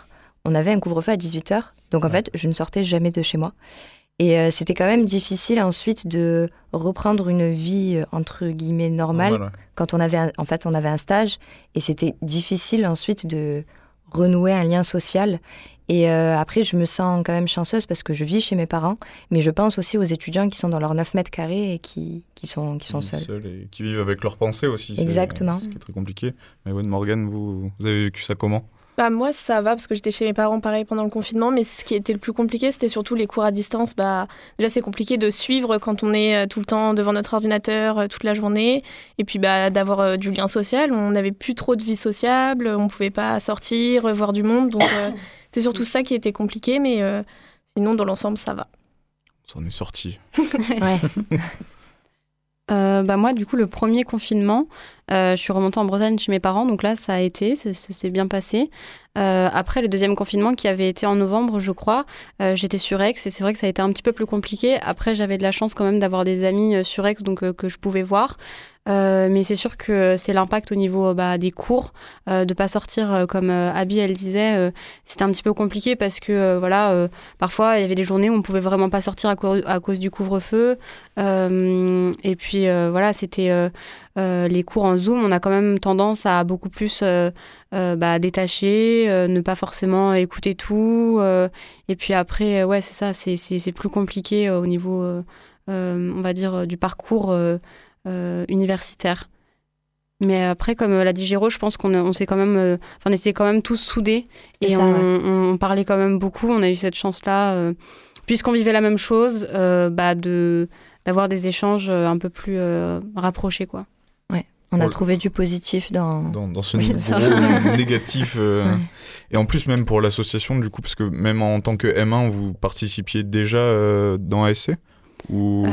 on avait un couvre-feu à 18h. Donc en fait, je ne sortais jamais de chez moi. Et c'était quand même difficile ensuite de reprendre une vie entre guillemets normale quand on avait en fait on avait un stage et c'était difficile ensuite de renouer un lien social et euh, après, je me sens quand même chanceuse parce que je vis chez mes parents, mais je pense aussi aux étudiants qui sont dans leurs 9 mètres carrés et qui, qui sont, qui sont seuls. et qui vivent avec leurs pensées aussi. Exactement. C'est qui très compliqué. Mais Morgan, Morgane, vous, vous avez vécu ça comment? Bah, moi, ça va parce que j'étais chez mes parents pareil pendant le confinement, mais ce qui était le plus compliqué, c'était surtout les cours à distance. Bah, déjà, c'est compliqué de suivre quand on est euh, tout le temps devant notre ordinateur euh, toute la journée, et puis bah, d'avoir du lien social. On n'avait plus trop de vie sociable, on pouvait pas sortir, voir du monde, donc c'est surtout ça qui était compliqué, mais euh, sinon, dans l'ensemble, ça va. Ça en est sorti. ouais. Euh, bah moi, du coup, le premier confinement, euh, je suis remontée en Bretagne chez mes parents, donc là, ça a été, ça s'est bien passé. après, le deuxième confinement qui avait été en novembre, je crois, j'étais sur Aix et c'est vrai que ça a été un petit peu plus compliqué. Après, j'avais de la chance quand même d'avoir des amis sur Aix, donc que je pouvais voir. Euh, mais c'est sûr que c'est l'impact au niveau bah, des cours, euh, de pas sortir euh, comme Abby elle disait, c'était un petit peu compliqué parce que voilà, parfois il y avait des journées où on pouvait vraiment pas sortir à, cause du couvre-feu. et puis voilà, c'était les cours en Zoom, on a quand même tendance à beaucoup plus bah, détacher, ne pas forcément écouter tout. et puis après, ouais, c'est ça, c'est plus compliqué au niveau, on va dire, du parcours. Euh, universitaire. Mais après, comme l'a dit Géraud, je pense qu'on on s'est quand même, euh, on était quand même tous soudés et, on, parlait quand même beaucoup. On a eu cette chance-là, euh, puisqu'on vivait la même chose, bah de d'avoir des échanges un peu plus rapprochés, quoi. Ouais, on a trouvé du positif dans dans, ce négatif. Et en plus, même pour l'association, du coup, parce que même en tant que M1, vous participiez déjà dans ASC ou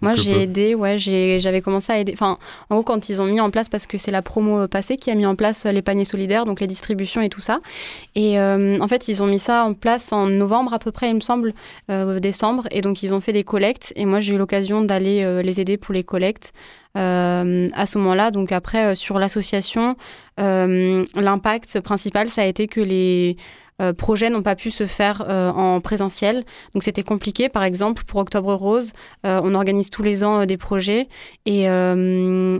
moi, j'ai aidé, ouais, j'avais commencé à aider. Enfin, en gros, quand ils ont mis en place, parce que c'est la promo passée qui a mis en place les paniers solidaires, donc les distributions et tout ça. Et euh, en fait, ils ont mis ça en place en novembre à peu près, il me semble, euh, décembre. Et donc, ils ont fait des collectes. Et moi, j'ai eu l'occasion d'aller euh, les aider pour les collectes. à ce moment-là. Donc après, sur l'association, l'impact principal, ça a été que les, projets n'ont pas pu se faire en présentiel. Donc c'était compliqué. Par exemple, pour Octobre Rose, on organise tous les ans des projets et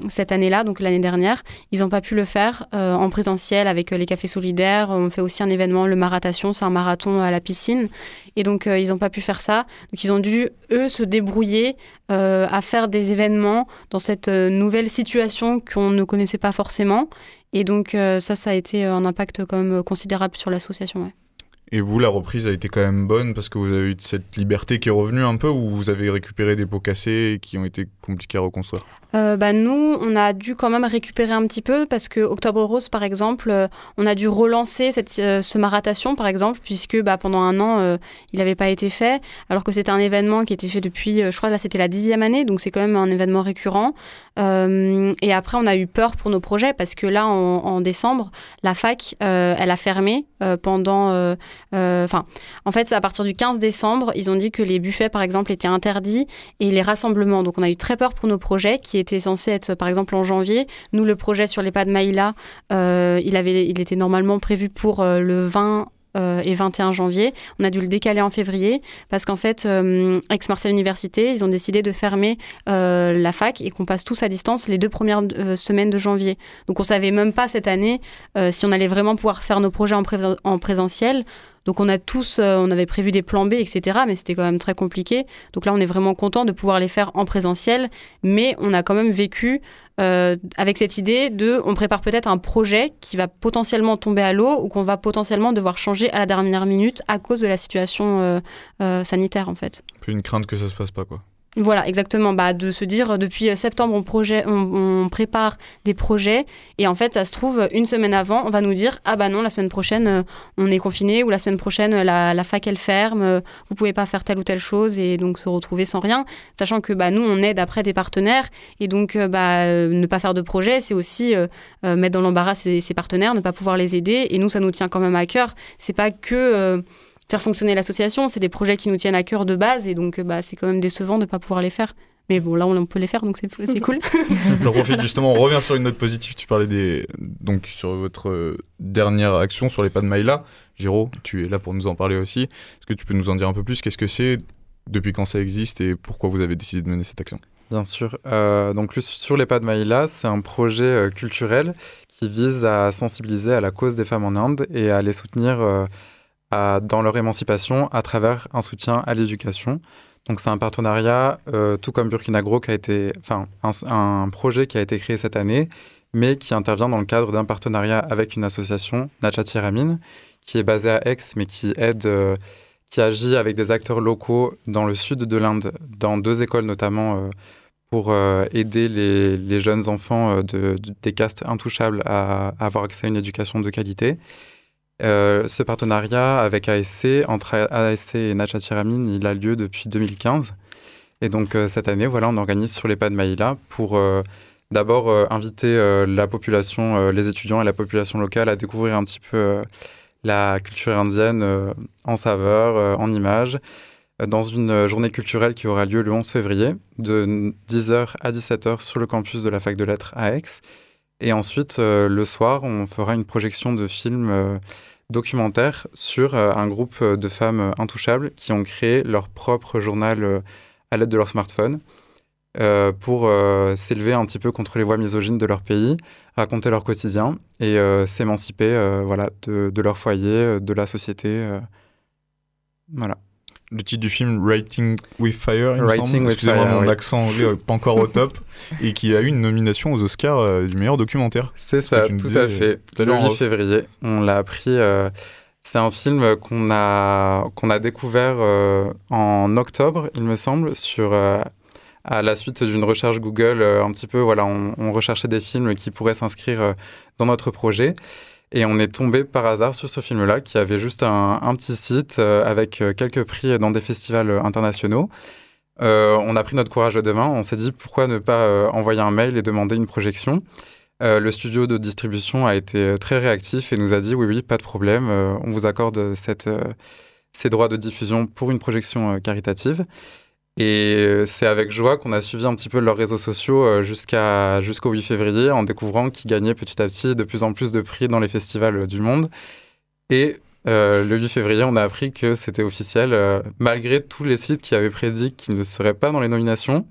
cette année-là, donc l'année dernière, ils n'ont pas pu le faire en présentiel avec les cafés solidaires. On fait aussi un événement, le Marathon, c'est un marathon à la piscine. Et donc, ils n'ont pas pu faire ça. Donc, ils ont dû, eux, se débrouiller à faire des événements dans cette nouvelle situation qu'on ne connaissait pas forcément. Et donc euh, ça, ça a été un impact quand même considérable sur l'association. Et vous, la reprise a été quand même bonne parce que vous avez eu cette liberté qui est revenue un peu ou vous avez récupéré des pots cassés qui ont été compliqués à reconstruire? Euh, bah, nous, on a dû quand même récupérer un petit peu parce que Octobre Rose, par exemple, euh, on a dû relancer cette, euh, ce marathon, par exemple, puisque bah, pendant un an, il n'avait pas été fait, alors que c'était un événement qui était fait depuis, je crois, là, c'était la dixième année, donc c'est quand même un événement récurrent. et après, on a eu peur pour nos projets parce que là, en décembre, la fac, elle a fermé pendant. Enfin, en fait, à partir du 15 décembre, ils ont dit que les buffets, par exemple, étaient interdits et les rassemblements. Donc, on a eu très peur pour nos projets qui était censé être par exemple en janvier. Nous, le projet sur les pas de Maïla, euh, il, était normalement prévu pour euh, le 20 euh, et 21 janvier. On a dû le décaler en février parce qu'en fait, Aix-Marseille Université, ils ont décidé de fermer la fac et qu'on passe tous à distance les deux premières semaines de janvier. Donc on savait même pas cette année si on allait vraiment pouvoir faire nos projets en, en présentiel. Donc on a tous, euh, on avait prévu des plans B, etc. Mais c'était quand même très compliqué. Donc là, on est vraiment content de pouvoir les faire en présentiel. Mais on a quand même vécu euh, avec cette idée de, on prépare peut-être un projet qui va potentiellement tomber à l'eau ou qu'on va potentiellement devoir changer à la dernière minute à cause de la situation euh, sanitaire en fait. Plus une crainte que ça se passe pas quoi. Voilà, exactement. Bah, de se dire, depuis septembre, on, projet, on, prépare des projets. Et en fait, ça se trouve, une semaine avant, on va nous dire Ah bah non, la semaine prochaine, euh, on est confiné. Ou la semaine prochaine, la, la fac, elle ferme. Euh, vous pouvez pas faire telle ou telle chose. Et donc, se retrouver sans rien. Sachant que bah, nous, on aide après des partenaires. Et donc, euh, bah, ne pas faire de projet, c'est aussi mettre dans l'embarras ses, ses, partenaires, ne pas pouvoir les aider. Et nous, ça nous tient quand même à cœur. C'est pas que faire fonctionner l'association. C'est des projets qui nous tiennent à cœur de base et donc bah, c'est quand même décevant de ne pas pouvoir les faire. Mais bon, là, on peut les faire, donc c'est cool. J'en profite justement, on revient sur une note positive. Tu parlais des. Donc, sur votre euh, dernière action sur les pas de Maïla. Giro, tu es là pour nous en parler aussi. Est-ce que tu peux nous en dire un peu plus? Qu'est-ce que c'est? Depuis quand ça existe Et pourquoi vous avez décidé de mener cette action? Bien sûr. Euh, donc, sur les pas de Maïla, c'est un projet euh, culturel qui vise à sensibiliser à la cause des femmes en Inde et à les soutenir dans leur émancipation à travers un soutien à l'éducation. Donc c'est un partenariat, euh, tout comme Burkina Gro, qui a été, enfin un, projet qui a été créé cette année, mais qui intervient dans le cadre d'un partenariat avec une association, Nachati Ramin, qui est basée à Aix, mais qui aide, euh, qui agit avec des acteurs locaux dans le sud de l'Inde, dans deux écoles notamment, euh, pour aider les, jeunes enfants de, des castes intouchables à avoir accès à une éducation de qualité. Euh, ce partenariat avec ASC, entre ASC et Nachatiramin, il a lieu depuis 2015. Et donc euh, cette année, voilà, on organise sur les pas de Maïla pour euh, d'abord inviter la population, les étudiants et la population locale à découvrir un petit peu la culture indienne en saveur, en images, dans une journée culturelle qui aura lieu le 11 février, de 10h à 17h sur le campus de la Fac de Lettres à Aix. Et ensuite, le soir, on fera une projection de films documentaire sur euh, un groupe euh, de femmes euh, intouchables qui ont créé leur propre journal à l'aide de leur smartphone pour s'élever un petit peu contre les voix misogynes de leur pays, raconter leur quotidien et s'émanciper voilà, de, de, leur foyer, de la société. voilà le titre du film Writing with Fire, il Writing me semble. Excusez-moi, mon accent anglais pas encore au top. et qui a eu une nomination aux Oscars euh, du meilleur documentaire. C'est ça, tout à fait. le 8 février, on l'a appris. Euh, c'est un film qu'on a, qu'on a découvert euh, en octobre, il me semble, sur, à la suite d'une recherche Google. un petit peu, voilà, on, on, recherchait des films qui pourraient s'inscrire dans notre projet. Et on est tombé par hasard sur ce film-là, qui avait juste un, petit site euh, avec euh, quelques prix dans des festivals euh, internationaux. on a pris notre courage de main, on s'est dit pourquoi ne pas envoyer un mail et demander une projection. le studio de distribution a été très réactif et nous a dit oui, oui, pas de problème, on vous accorde ces droits de diffusion pour une projection caritative. Et euh, c'est avec joie qu'on a suivi un petit peu leurs réseaux sociaux euh, jusqu'à, jusqu'au 8 février en découvrant qu'ils gagnaient petit à petit de plus en plus de prix dans les festivals du monde. Et le 8 février, on a appris que c'était officiel, malgré tous les sites qui avaient prédit qu'il ne serait pas dans les nominations.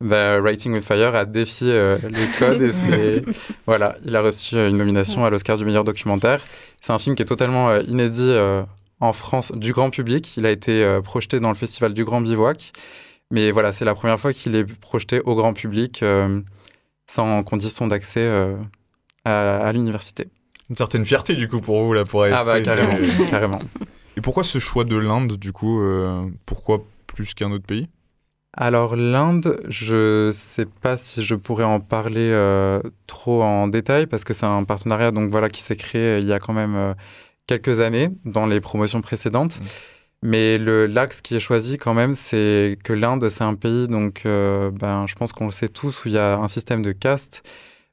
Bah, Writing with Fire a défié les codes et c'est voilà, il a reçu une nomination à l'Oscar du meilleur documentaire. C'est un film qui est totalement inédit en France du grand public. Il a été projeté dans le festival du Grand Bivouac. Mais voilà, c'est la première fois qu'il est projeté au grand public euh, sans condition d'accès euh, à, l'université. Une certaine fierté du coup pour vous là pour Ah bah carrément, carrément. Et pourquoi ce choix de l'Inde du coup euh, Pourquoi plus qu'un autre pays? Alors l'Inde, je sais pas si je pourrais en parler trop en détail parce que c'est un partenariat donc voilà qui s'est créé il y a quand même quelques années dans les promotions précédentes. Mmh. Mais l'axe qui est choisi quand même, c'est que l'Inde, c'est un pays, donc euh, ben, je pense qu'on le sait tous, où il y a un système de caste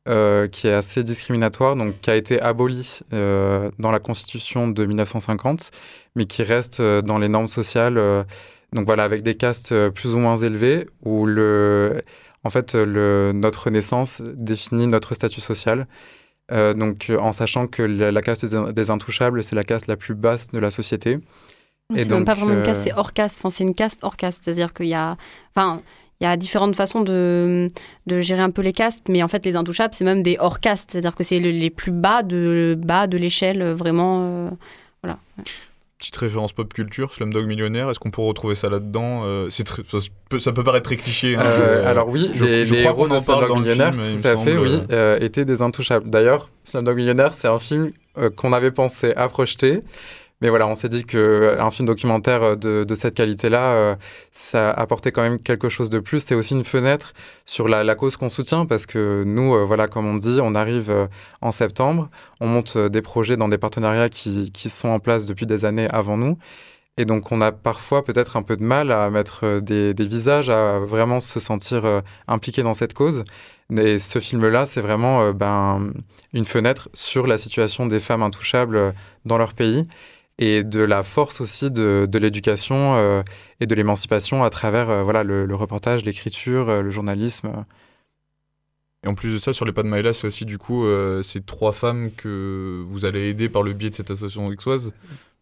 euh, qui est assez discriminatoire, donc qui a été aboli euh, dans la Constitution de 1950, mais qui reste dans les normes sociales, donc voilà, avec des castes plus ou moins élevées, où le, en fait, le, notre naissance définit notre statut social. Donc en sachant que la, caste des intouchables, c'est la caste la plus basse de la société. C'est même pas vraiment une caste, euh, c'est hors caste. Enfin, c'est une caste hors caste. C'est-à-dire qu'il y a. Enfin, il y a différentes façons de, de, gérer un peu les castes, mais en fait, les intouchables, c'est même des hors castes. C'est-à-dire que c'est les plus bas de, bas de l'échelle, vraiment. Euh, voilà. Petite référence pop culture, Slumdog Millionnaire, est-ce qu'on peut retrouver ça là-dedans euh, ça, peut, ça, peut, paraître très cliché. Hein, alors oui, je, les, crois qu'on en parle dans Millionnaire, tout à fait, oui, étaient des intouchables. D'ailleurs, Slumdog Millionnaire, c'est un film qu'on avait pensé à projeter, mais voilà, on s'est dit qu'un euh, film documentaire euh, de, cette qualité-là, euh, ça apportait quand même quelque chose de plus. C'est aussi une fenêtre sur la, cause qu'on soutient parce que nous, voilà, comme on dit, on arrive en septembre, on monte des projets dans des partenariats qui, sont en place depuis des années avant nous. Et donc, on a parfois peut-être un peu de mal à mettre des, visages, à vraiment se sentir impliqué dans cette cause. Et ce film-là, c'est vraiment ben, une fenêtre sur la situation des femmes intouchables dans leur pays et de la force aussi de, de l'éducation euh, et de l'émancipation à travers euh, voilà, le, reportage, l'écriture, euh, le journalisme. Et en plus de ça, sur les pas de Maïla, c'est aussi du coup ces trois femmes que vous allez aider par le biais de cette association aixoise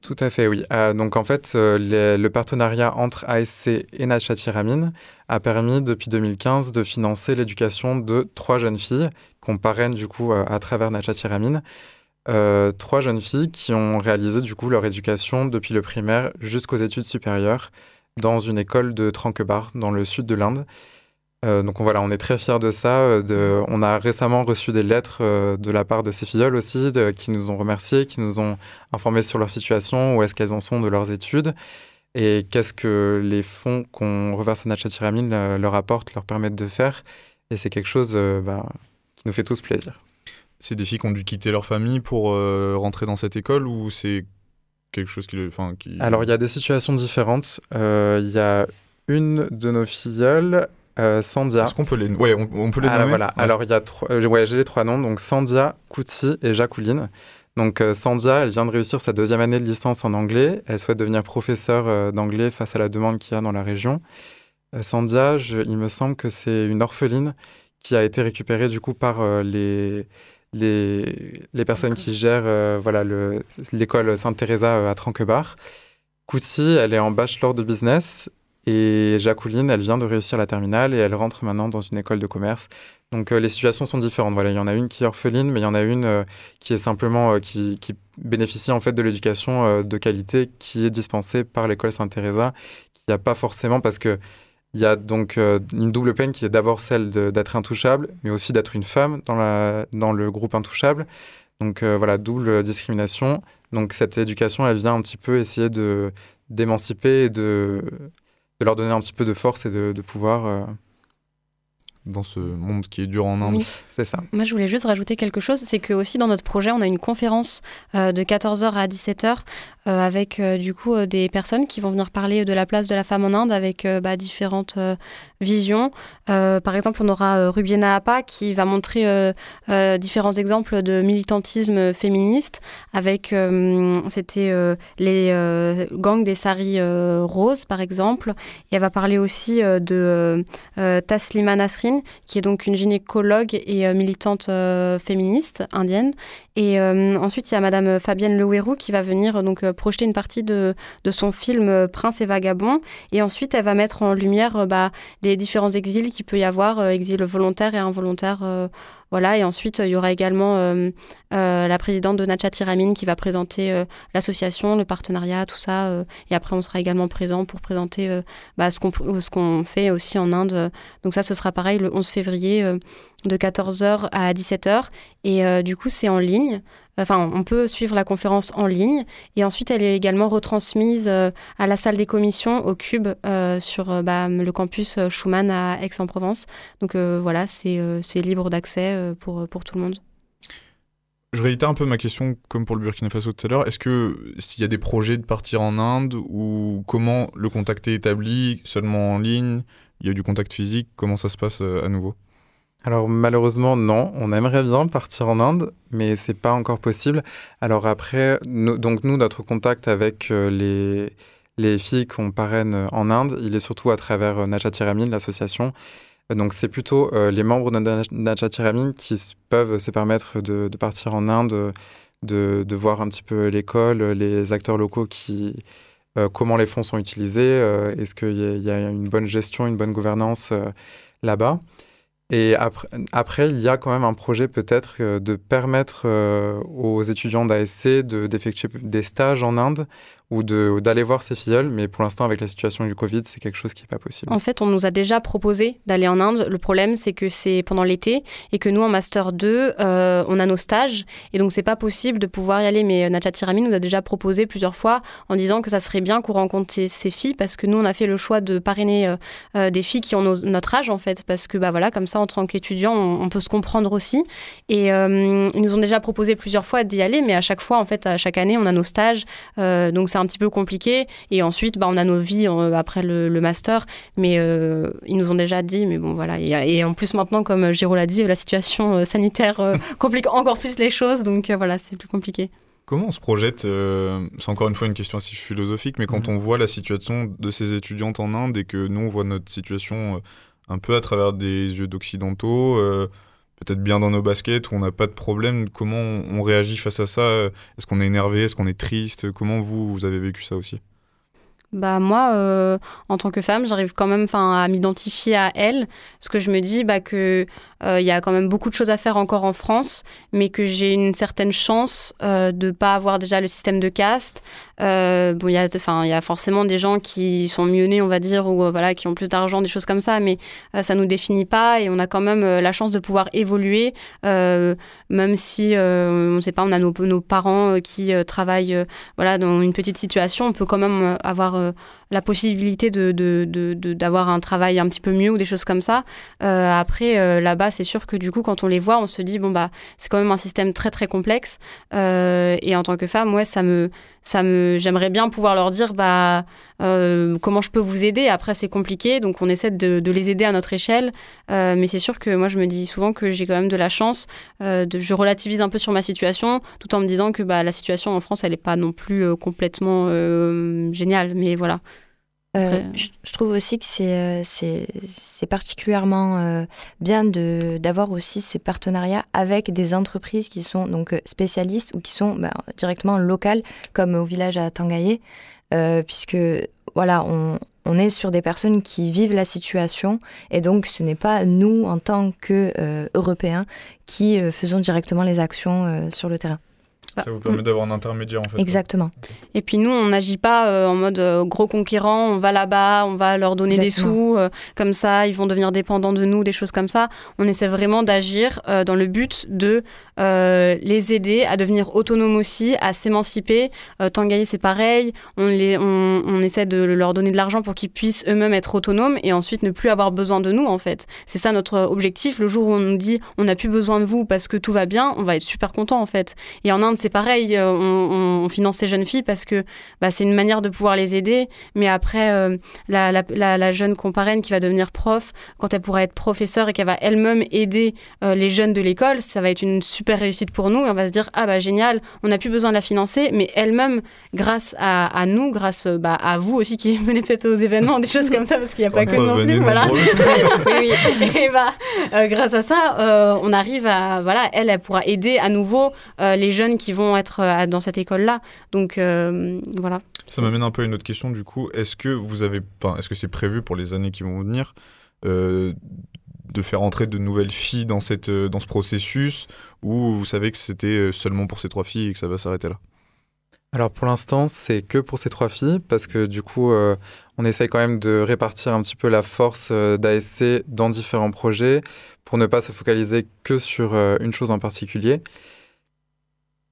Tout à fait, oui. donc en fait, le partenariat entre ASC et Nachati Ramin a permis depuis 2015 de financer l'éducation de trois jeunes filles qu'on parraine du coup à travers Nachati Ramin. Euh, trois jeunes filles qui ont réalisé du coup leur éducation depuis le primaire jusqu'aux études supérieures dans une école de Tranquebar dans le sud de l'Inde. Euh, donc voilà, on est très fiers de ça. Euh, on a récemment reçu des lettres de la part de ces filleuls aussi, qui nous ont remerciés, qui nous ont informés sur leur situation, où est-ce qu'elles en sont de leurs études, et qu'est-ce que les fonds qu'on reverse à Natchatiramin leur apportent, leur permettent de faire. Et c'est quelque chose bah, qui nous fait tous plaisir c'est des filles qui ont dû quitter leur famille pour euh, rentrer dans cette école ou c'est quelque chose qui, enfin, qui... Alors il y a des situations différentes. Euh, il y a une de nos filleules, euh, Sandia. Est-ce qu'on peut les, ouais, on, peut les nommer voilà. Alors il y a trois, ouais, j'ai les trois noms, donc Sandia, Kouti et Jacqueline. Donc Sandia, elle vient de réussir sa deuxième année de licence en anglais. Elle souhaite devenir professeure d'anglais face à la demande qu'il y a dans la région. Sandia, il me semble que c'est une orpheline qui a été récupérée du coup par les les, les personnes qui gèrent euh, voilà, l'école Sainte-Thérèse euh, à Tranquebar. Kouti, elle est en bachelor de business et Jacqueline, elle vient de réussir la terminale et elle rentre maintenant dans une école de commerce. Donc euh, les situations sont différentes. Voilà, il y en a une qui est orpheline, mais il y en a une qui est simplement qui, qui, bénéficie en fait de l'éducation de qualité qui est dispensée par l'école Sainte-Thérèse, qui a pas forcément parce que il y a donc euh, une double peine qui est d'abord celle d'être intouchable, mais aussi d'être une femme dans, la, dans le groupe intouchable. Donc euh, voilà, double discrimination. Donc cette éducation, elle vient un petit peu essayer de d'émanciper et de, de leur donner un petit peu de force et de, de pouvoir euh, dans ce monde qui est dur en Inde. C'est ça. Moi, je voulais juste rajouter quelque chose, c'est que aussi dans notre projet, on a une conférence euh, de 14h à 17h avec du coup des personnes qui vont venir parler de la place de la femme en Inde avec bah, différentes visions. par exemple, on aura Rubiena Appa qui va montrer différents exemples de militantisme féministe avec, c'était les gangs des saris roses par exemple. Et elle va parler aussi de Taslima Nasrin qui est donc une gynécologue et militante féministe indienne. Et ensuite, il y a Madame Fabienne Leouérou qui va venir donc projeter une partie de, son film Prince et Vagabond. Et ensuite, elle va mettre en lumière bah, les différents exils qu'il peut y avoir, exil volontaire et involontaire voilà, et ensuite, il y aura également euh, euh, la présidente de Nacha Tiramine qui va présenter euh, l'association, le partenariat, tout ça. et après, on sera également présent pour présenter bah, ce qu'on fait aussi en Inde. Donc ça, ce sera pareil le 11 février de 14h à 17h. Et du coup, c'est en ligne. Enfin, on peut suivre la conférence en ligne et ensuite elle est également retransmise euh, à la salle des commissions au Cube euh, sur euh, bah, le campus Schumann à Aix-en-Provence. Donc voilà, c'est libre d'accès pour, pour tout le monde. Je réitère un peu ma question comme pour le Burkina Faso tout à l'heure. Est-ce que s'il y a des projets de partir en Inde ou comment le contact est établi seulement en ligne Il y a du contact physique Comment ça se passe à nouveau? Alors malheureusement non, on aimerait bien partir en Inde, mais c'est pas encore possible. Alors après, donc nous notre contact avec euh, les, les filles qu'on parraine en Inde, il est surtout à travers euh, Najati l'association. Donc c'est plutôt euh, les membres de Najati qui peuvent se permettre de, partir en Inde, de, voir un petit peu l'école, les acteurs locaux qui comment les fonds sont utilisés, est-ce qu'il y, a une bonne gestion, une bonne gouvernance là-bas. Et après, après, il y a quand même un projet peut-être euh, de permettre euh, aux étudiants d'ASC d'effectuer des stages en Inde ou d'aller voir ses filleuls, mais pour l'instant, avec la situation du Covid, c'est quelque chose qui n'est pas possible. En fait, on nous a déjà proposé d'aller en Inde. Le problème, c'est que c'est pendant l'été et que nous, en Master 2, euh, on a nos stages et donc c'est pas possible de pouvoir y aller. Mais euh, Natcha Tirami nous a déjà proposé plusieurs fois en disant que ça serait bien qu'on rencontre ces, filles parce que nous, on a fait le choix de parrainer euh, des filles qui ont notre âge, en fait, parce que bah, voilà, comme ça, en tant qu'étudiant, on, peut se comprendre aussi. Et ils nous ont déjà proposé plusieurs fois d'y aller, mais à chaque fois, en fait, à chaque année, on a nos stages. donc c'est un petit peu compliqué. Et ensuite, bah, on a nos vies euh, après le, master. Mais euh, ils nous ont déjà dit, mais bon, voilà. Et, en plus, maintenant, comme Giro l'a dit, la situation euh, sanitaire complique encore plus les choses. Donc voilà, c'est plus compliqué. Comment on se projette C'est encore une fois une question assez philosophique, mais quand mhm. on voit la situation de ces étudiantes en Inde et que nous, on voit notre situation un peu à travers des yeux d'occidentaux, peut-être bien dans nos baskets, où on n'a pas de problème. Comment on réagit face à ça? Est-ce qu'on est énervé? Est-ce qu'on est triste? Comment vous, vous avez vécu ça aussi? Bah moi, euh, en tant que femme, j'arrive quand même à m'identifier à elle, parce que je me dis bah, que euh, il y a quand même beaucoup de choses à faire encore en France, mais que j'ai une certaine chance euh, de pas avoir déjà le système de caste. Euh, bon, il y a, enfin, il y a forcément des gens qui sont mieux nés, on va dire, ou euh, voilà, qui ont plus d'argent, des choses comme ça, mais ça nous définit pas et on a quand même la chance de pouvoir évoluer, même si on sait pas, on a nos, nos parents qui travaillent, voilà, dans une petite situation, on peut quand même avoir euh, la possibilité de, d'avoir un travail un petit peu mieux ou des choses comme ça. Euh, après, euh, là-bas, c'est sûr que du coup, quand on les voit, on se dit, bon, bah, c'est quand même un système très, très complexe. Euh, et en tant que femme, ouais, ça me, ça me, j'aimerais bien pouvoir leur dire, bah, comment je peux vous aider. Après, c'est compliqué, donc on essaie de, les aider à notre échelle. mais c'est sûr que moi, je me dis souvent que j'ai quand même de la chance. de, je relativise un peu sur ma situation, tout en me disant que bah, la situation en France, elle n'est pas non plus complètement géniale. Mais voilà. Euh, je, trouve aussi que c'est euh, particulièrement euh, bien d'avoir aussi ce partenariat avec des entreprises qui sont donc spécialistes ou qui sont bah, directement locales, comme au village à Tangaye, puisque voilà, on, on, est sur des personnes qui vivent la situation et donc ce n'est pas nous en tant qu'Européens qui faisons directement les actions sur le terrain. Ça vous permet d'avoir un intermédiaire en fait. Exactement. Et puis nous, on n'agit pas euh, en mode euh, gros conquérant, on va là-bas, on va leur donner des sous, euh, comme ça, ils vont devenir dépendants de nous, des choses comme ça. On essaie vraiment d'agir dans le but de les aider à devenir autonomes aussi, à s'émanciper. Tangaï, c'est pareil. On, essaie de leur donner de l'argent pour qu'ils puissent eux-mêmes être autonomes et ensuite ne plus avoir besoin de nous, en fait. C'est ça notre objectif. Le jour où on nous dit on n'a plus besoin de vous parce que tout va bien, on va être super content, en fait. Et en Inde, c'est pareil. On, on, finance ces jeunes filles parce que bah, c'est une manière de pouvoir les aider. Mais après, la, la, la, jeune comparène qui va devenir prof, quand elle pourra être professeure et qu'elle va elle-même aider euh, les jeunes de l'école, ça va être une super réussite pour nous. Et on va se dire, ah bah génial, on n'a plus besoin de la financer, mais elle-même, grâce à, nous, grâce bah, à vous aussi qui venez peut-être aux événements, des choses comme ça, parce qu'il n'y a pas que non plus. Voilà. oui, et bah, euh, grâce à ça, euh, on arrive à, voilà, elle, elle pourra aider à nouveau les jeunes qui vont être dans cette école-là. Donc voilà. Ça m'amène un peu à une autre question du coup. Est-ce que vous avez, est-ce que c'est prévu pour les années qui vont venir euh, de faire entrer de nouvelles filles dans, cette, euh, dans ce processus ou vous savez que c'était euh, seulement pour ces trois filles et que ça va s'arrêter là? Alors pour l'instant, c'est que pour ces trois filles, parce que du coup, on essaye quand même de répartir un petit peu la force d'ASC dans différents projets pour ne pas se focaliser que sur une chose en particulier.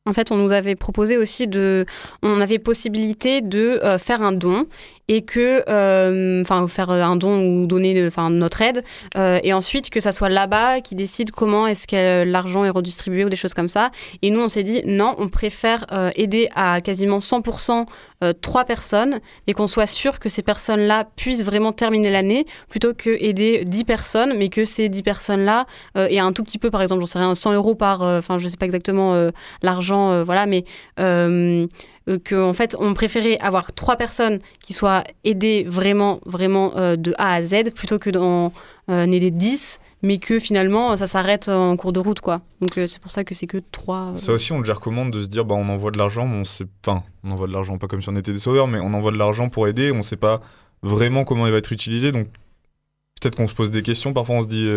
En fait, on nous avait proposé aussi de, on avait possibilité de euh, faire un don et que, euh, enfin, faire un don ou donner, enfin, notre aide, euh, et ensuite que ça soit là-bas qui décide comment est-ce que l'argent est redistribué ou des choses comme ça. Et nous, on s'est dit non, on préfère aider à quasiment 100% trois personnes et qu'on soit sûr que ces personnes-là puissent vraiment terminer l'année plutôt que aider 10 personnes, mais que ces 10 personnes-là aient un tout petit peu, par exemple, j'en sais rien, 100 euros par, enfin, je sais pas exactement l'argent euh, voilà, mais euh, euh, qu'en fait, on préférait avoir trois personnes qui soient aidées vraiment, vraiment de A à Z plutôt que d'en aider 10 mais que finalement ça s'arrête en cours de route quoi. Donc c'est pour ça que c'est que trois. Ça aussi on le gère comment de se dire bah on envoie de l'argent, on sait enfin on envoie de l'argent pas comme si on était des sauveurs, mais on envoie de l'argent pour aider, on sait pas vraiment comment il va être utilisé, donc peut-être qu'on se pose des questions, parfois on se dit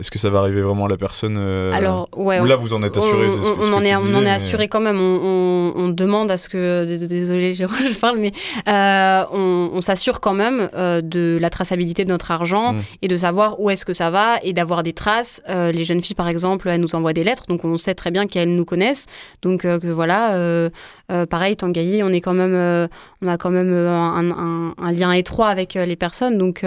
est-ce que ça va arriver vraiment à la personne euh, Alors, ouais. Ou là, vous en êtes assuré On, en, est, on en est assuré quand même. On, demande à ce que. Désolé, je parle, mais euh, on, s'assure quand même euh, de la traçabilité de notre argent mm. et de savoir où est-ce que ça va et d'avoir des traces. les jeunes filles, par exemple, elles nous envoient des lettres, donc on sait très bien qu'elles nous connaissent. Donc, que voilà. pareil, Tanguy, on est quand même. On a quand même un, un lien étroit avec les personnes. Donc,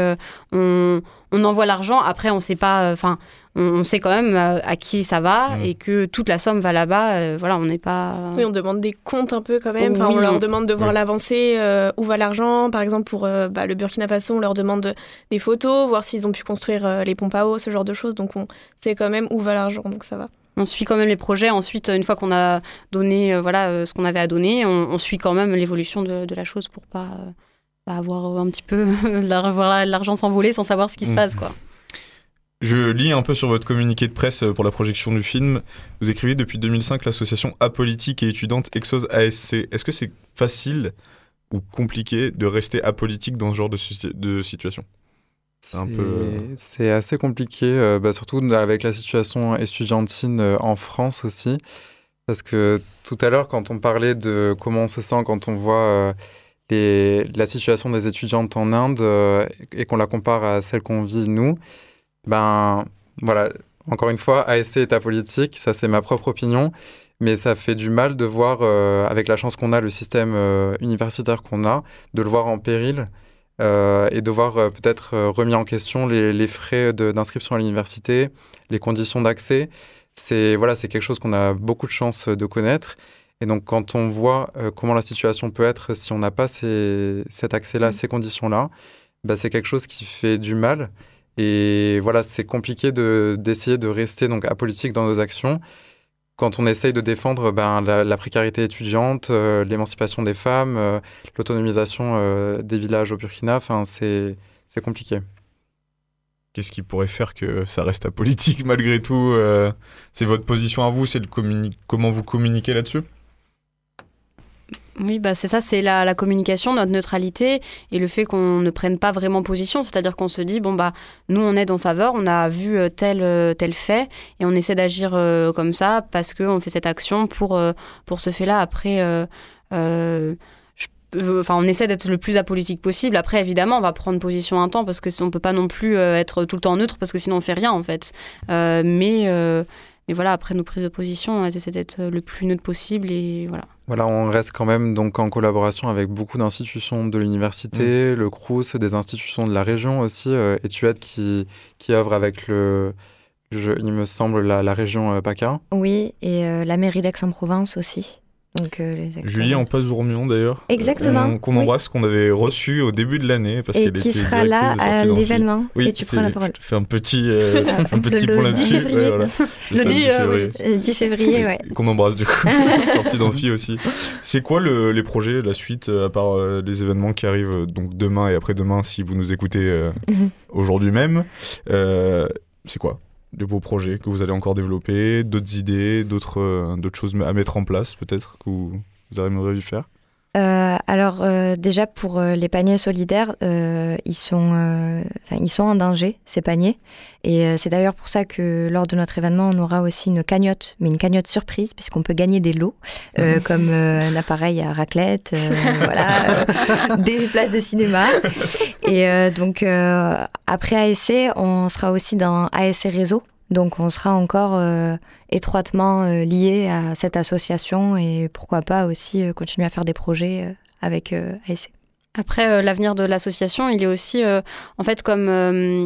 on on envoie l'argent. Après, on sait pas. Euh, enfin, on, sait quand même euh, à, qui ça va mm. et que toute la somme va là-bas. Euh, voilà, on n'est pas. Oui, on demande des comptes un peu quand même. on leur demande de voir l'avancée, où va l'argent. Par exemple, pour bah, le Burkina Faso, on leur demande des photos, voir s'ils ont pu construire les pompes à eau, ce genre de choses. Donc, on sait quand même où va l'argent. Donc, ça va on suit quand même les projets. Ensuite, une fois qu'on a donné voilà ce qu'on avait à donner, on, suit quand même l'évolution de, la chose pour pas avoir un petit peu l'argent s'envoler sans savoir ce qui se mm. passe quoi. Je lis un peu sur votre communiqué de presse pour la projection du film. Vous écrivez depuis 2005 l'association apolitique et étudiante Exos ASC. Est-ce que c'est facile ou compliqué de rester apolitique dans ce genre de, de situation? C'est un peu. C'est assez compliqué, euh, bah, surtout avec la situation estudiantine euh, en France aussi. Parce que tout à l'heure, quand on parlait de comment on se sent quand on voit. Euh, la situation des étudiantes en Inde euh, et qu'on la compare à celle qu'on vit nous, ben voilà, encore une fois, ASC est apolitique, ça c'est ma propre opinion, mais ça fait du mal de voir, euh, avec la chance qu'on a, le système euh, universitaire qu'on a, de le voir en péril et de voir peut-être remis en question les, les frais d'inscription à l'université, les conditions d'accès. C'est voilà, c'est quelque chose qu'on a beaucoup de chance de connaître. Et donc, quand on voit euh, comment la situation peut être si on n'a pas cet accès-là, mm. ces conditions-là, bah, c'est quelque chose qui fait du mal. Et voilà, c'est compliqué d'essayer de, rester donc apolitique dans nos actions quand on essaye de défendre ben, la, précarité étudiante, euh, l'émancipation des femmes, euh, l'autonomisation des villages au Burkina. C'est compliqué. Qu'est-ce qui pourrait faire que ça reste apolitique malgré tout C'est votre position à vous C'est comment vous communiquez là-dessus? Oui, bah c'est ça, c'est la, communication, notre neutralité et le fait qu'on ne prenne pas vraiment position. C'est-à-dire qu'on se dit, bon, bah, nous, on est en faveur, on a vu euh, tel, euh, tel fait et on essaie d'agir euh, comme ça parce qu'on fait cette action pour, pour ce fait-là. Après, enfin, on essaie d'être le plus apolitique possible. Après, évidemment, on va prendre position un temps parce que on peut pas non plus être tout le temps neutre parce que sinon on fait rien en fait. mais mais voilà, après nos prises de position, elles essaient d'être le plus neutres possible et voilà. Voilà, on reste quand même donc en collaboration avec beaucoup d'institutions de l'université, mmh. le CRUS, des institutions de la région aussi, euh, Etuade qui, qui œuvre avec le, il me semble, la, la région PACA. Oui, et la mairie d'Aix-en-Provence aussi. Donc, euh, Julie en passe Rourmion d'ailleurs. Exactement. Qu'on embrasse, qu'on avait reçu au début de l'année. Parce et qui sera là à l'événement. Oui, et tu prends la parole. Je fais un petit, euh, un petit point là-dessus. Le, 10 février. Le 10 février, ouais. Qu'on embrasse du coup. Sortie d'amphi aussi. C'est quoi le, les projets, la suite, euh, à part les événements qui arrivent donc demain et après-demain si vous nous écoutez mhm. aujourd'hui même C'est quoi? De beaux projets que vous allez encore développer, d'autres idées, d'autres euh, d'autres choses à mettre en place peut-être que vous, vous aimeriez faire? Euh, alors euh, déjà pour les paniers solidaires, ils, sont, ils sont en danger, ces paniers. Et c'est d'ailleurs pour ça que lors de notre événement, on aura aussi une cagnotte, mais une cagnotte surprise, puisqu'on peut gagner des lots, comme un appareil à raclette, voilà, des places de cinéma. Et donc après ASC, on sera aussi dans ASC Réseau, donc on sera encore euh, étroitement euh, lié à cette association et pourquoi pas aussi euh, continuer à faire des projets avec ASC. Après, l'avenir de l'association, il est aussi, en fait, comme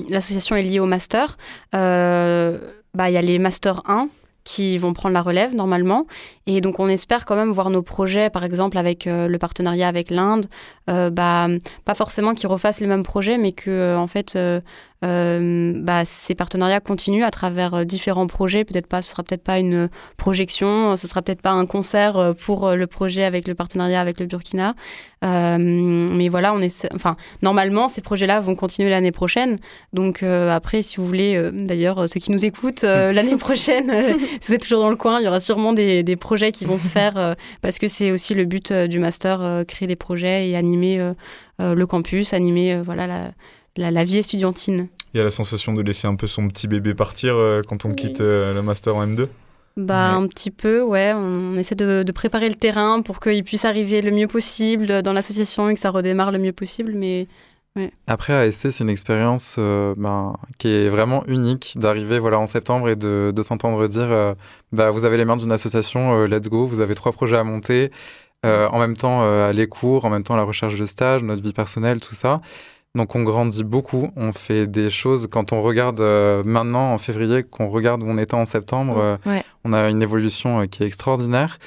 l'association est liée au master, bah, il y a les Master 1 qui vont prendre la relève normalement. Et donc on espère quand même voir nos projets, par exemple avec le partenariat avec l'Inde, bah, pas forcément qu'ils refassent les mêmes projets, mais que en fait euh, bah, ces partenariats continuent à travers euh, différents projets. Peut-être pas, ce sera peut-être pas une projection, ce sera peut-être pas un concert euh, pour le projet avec le partenariat avec le Burkina. mais voilà, on enfin, normalement, ces projets-là vont continuer l'année prochaine. Donc après, si vous voulez, d'ailleurs, ceux qui nous écoutent, l'année prochaine, si vous êtes toujours dans le coin, il y aura sûrement des, des projets qui vont se faire parce que c'est aussi le but du master, créer des projets et animer le campus, animer voilà la la, vie estudiantine. Il y a la sensation de laisser un peu son petit bébé partir euh, quand on quitte euh, le master en M2 bah, Un petit peu, ouais. On essaie de, préparer le terrain pour qu'il puisse arriver le mieux possible dans l'association et que ça redémarre le mieux possible. Mais Après, ASC, c'est une expérience euh, ben, qui est vraiment unique d'arriver voilà, en septembre et de, s'entendre dire bah, Vous avez les mains d'une association, let's go, vous avez trois projets à monter. en même temps, les cours, en même temps, la recherche de stage, notre vie personnelle, tout ça. Donc on grandit beaucoup, on fait des choses. Quand on regarde euh, maintenant en février, qu'on regarde où on était en septembre, euh, on a une évolution euh, qui est extraordinaire.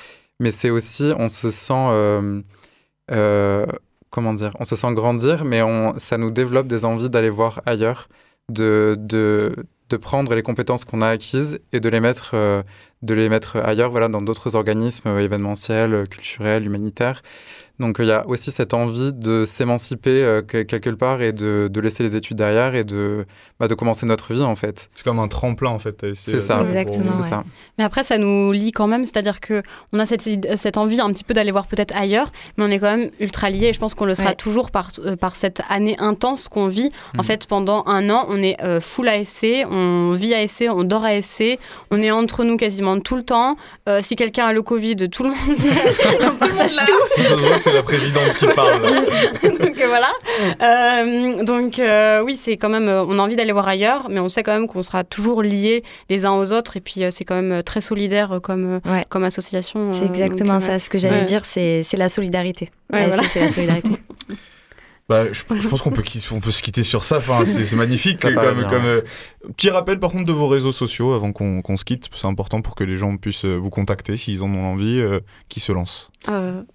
Mais c'est aussi, on se sent, comment dire, on se sent grandir, mais ça nous développe des envies d'aller voir ailleurs, de, de, de prendre les compétences qu'on a acquises et de les mettre, de les mettre ailleurs, voilà, dans d'autres organismes événementiels, culturels, humanitaires. Donc il y a aussi cette envie de s'émanciper euh, quelque part et de, de, laisser les études derrière et de, bah, de commencer notre vie en fait. C'est comme un tremplin en fait. C'est ça. Exactement. ça. Mais après ça nous lie quand même, c'est-à-dire que on a cette, cette envie un petit peu d'aller voir peut-être ailleurs, mais on est quand même ultra lié et je pense qu'on le sera toujours par, euh, par cette année intense qu'on vit. En mhm. fait pendant un an on est euh, full ASC, on vit ASC, on dort ASC, on est entre nous quasiment tout le temps. si quelqu'un a le Covid, tout le monde on partage tout c'est la présidente qui parle. donc euh, voilà. Euh, donc euh, oui, c'est quand même, on a envie d'aller voir ailleurs, mais on sait quand même qu'on sera toujours liés les uns aux autres, et puis c'est quand même très solidaire comme, comme association. C'est exactement ça. Ce que j'allais dire, c'est la solidarité. C'est la solidarité. Bah, je, pense qu'on peut, on peut se quitter sur ça. Enfin, c'est magnifique. comme, comme euh, petit rappel, par contre, de vos réseaux sociaux avant qu'on se quitte. C'est important pour que les gens puissent vous contacter s'ils en ont envie, euh, qui se lancent.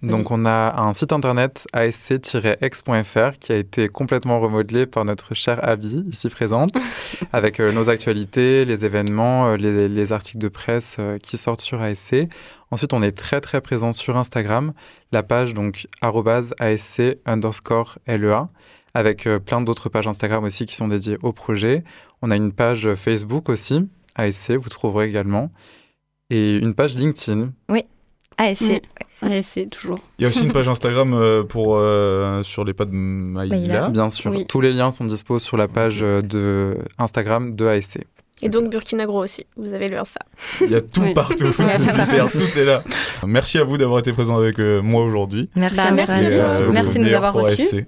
Donc, on a un site internet asc-x.fr qui a été complètement remodelé par notre chère Abby, ici présente, avec nos actualités, les événements, les, les, articles de presse qui sortent sur ASC. Ensuite, on est très très présent sur Instagram, la page donc @asc underscore lea, avec euh, plein d'autres pages Instagram aussi qui sont dédiées au projet. On a une page Facebook aussi, ASC, vous trouverez également, et une page LinkedIn. Oui, ASC. ASC, toujours. Il y a aussi une page Instagram euh, pour, euh, sur les pas de Maïla. Bien sûr, tous les liens sont dispo sur la page de Instagram de ASC. Et donc Burkina Gros aussi, vous avez le ça. Il y a tout partout, super, tout est là. Merci à vous d'avoir été présent avec euh, moi aujourd'hui. Merci, bah, merci. Euh, merci de nous avoir reçus.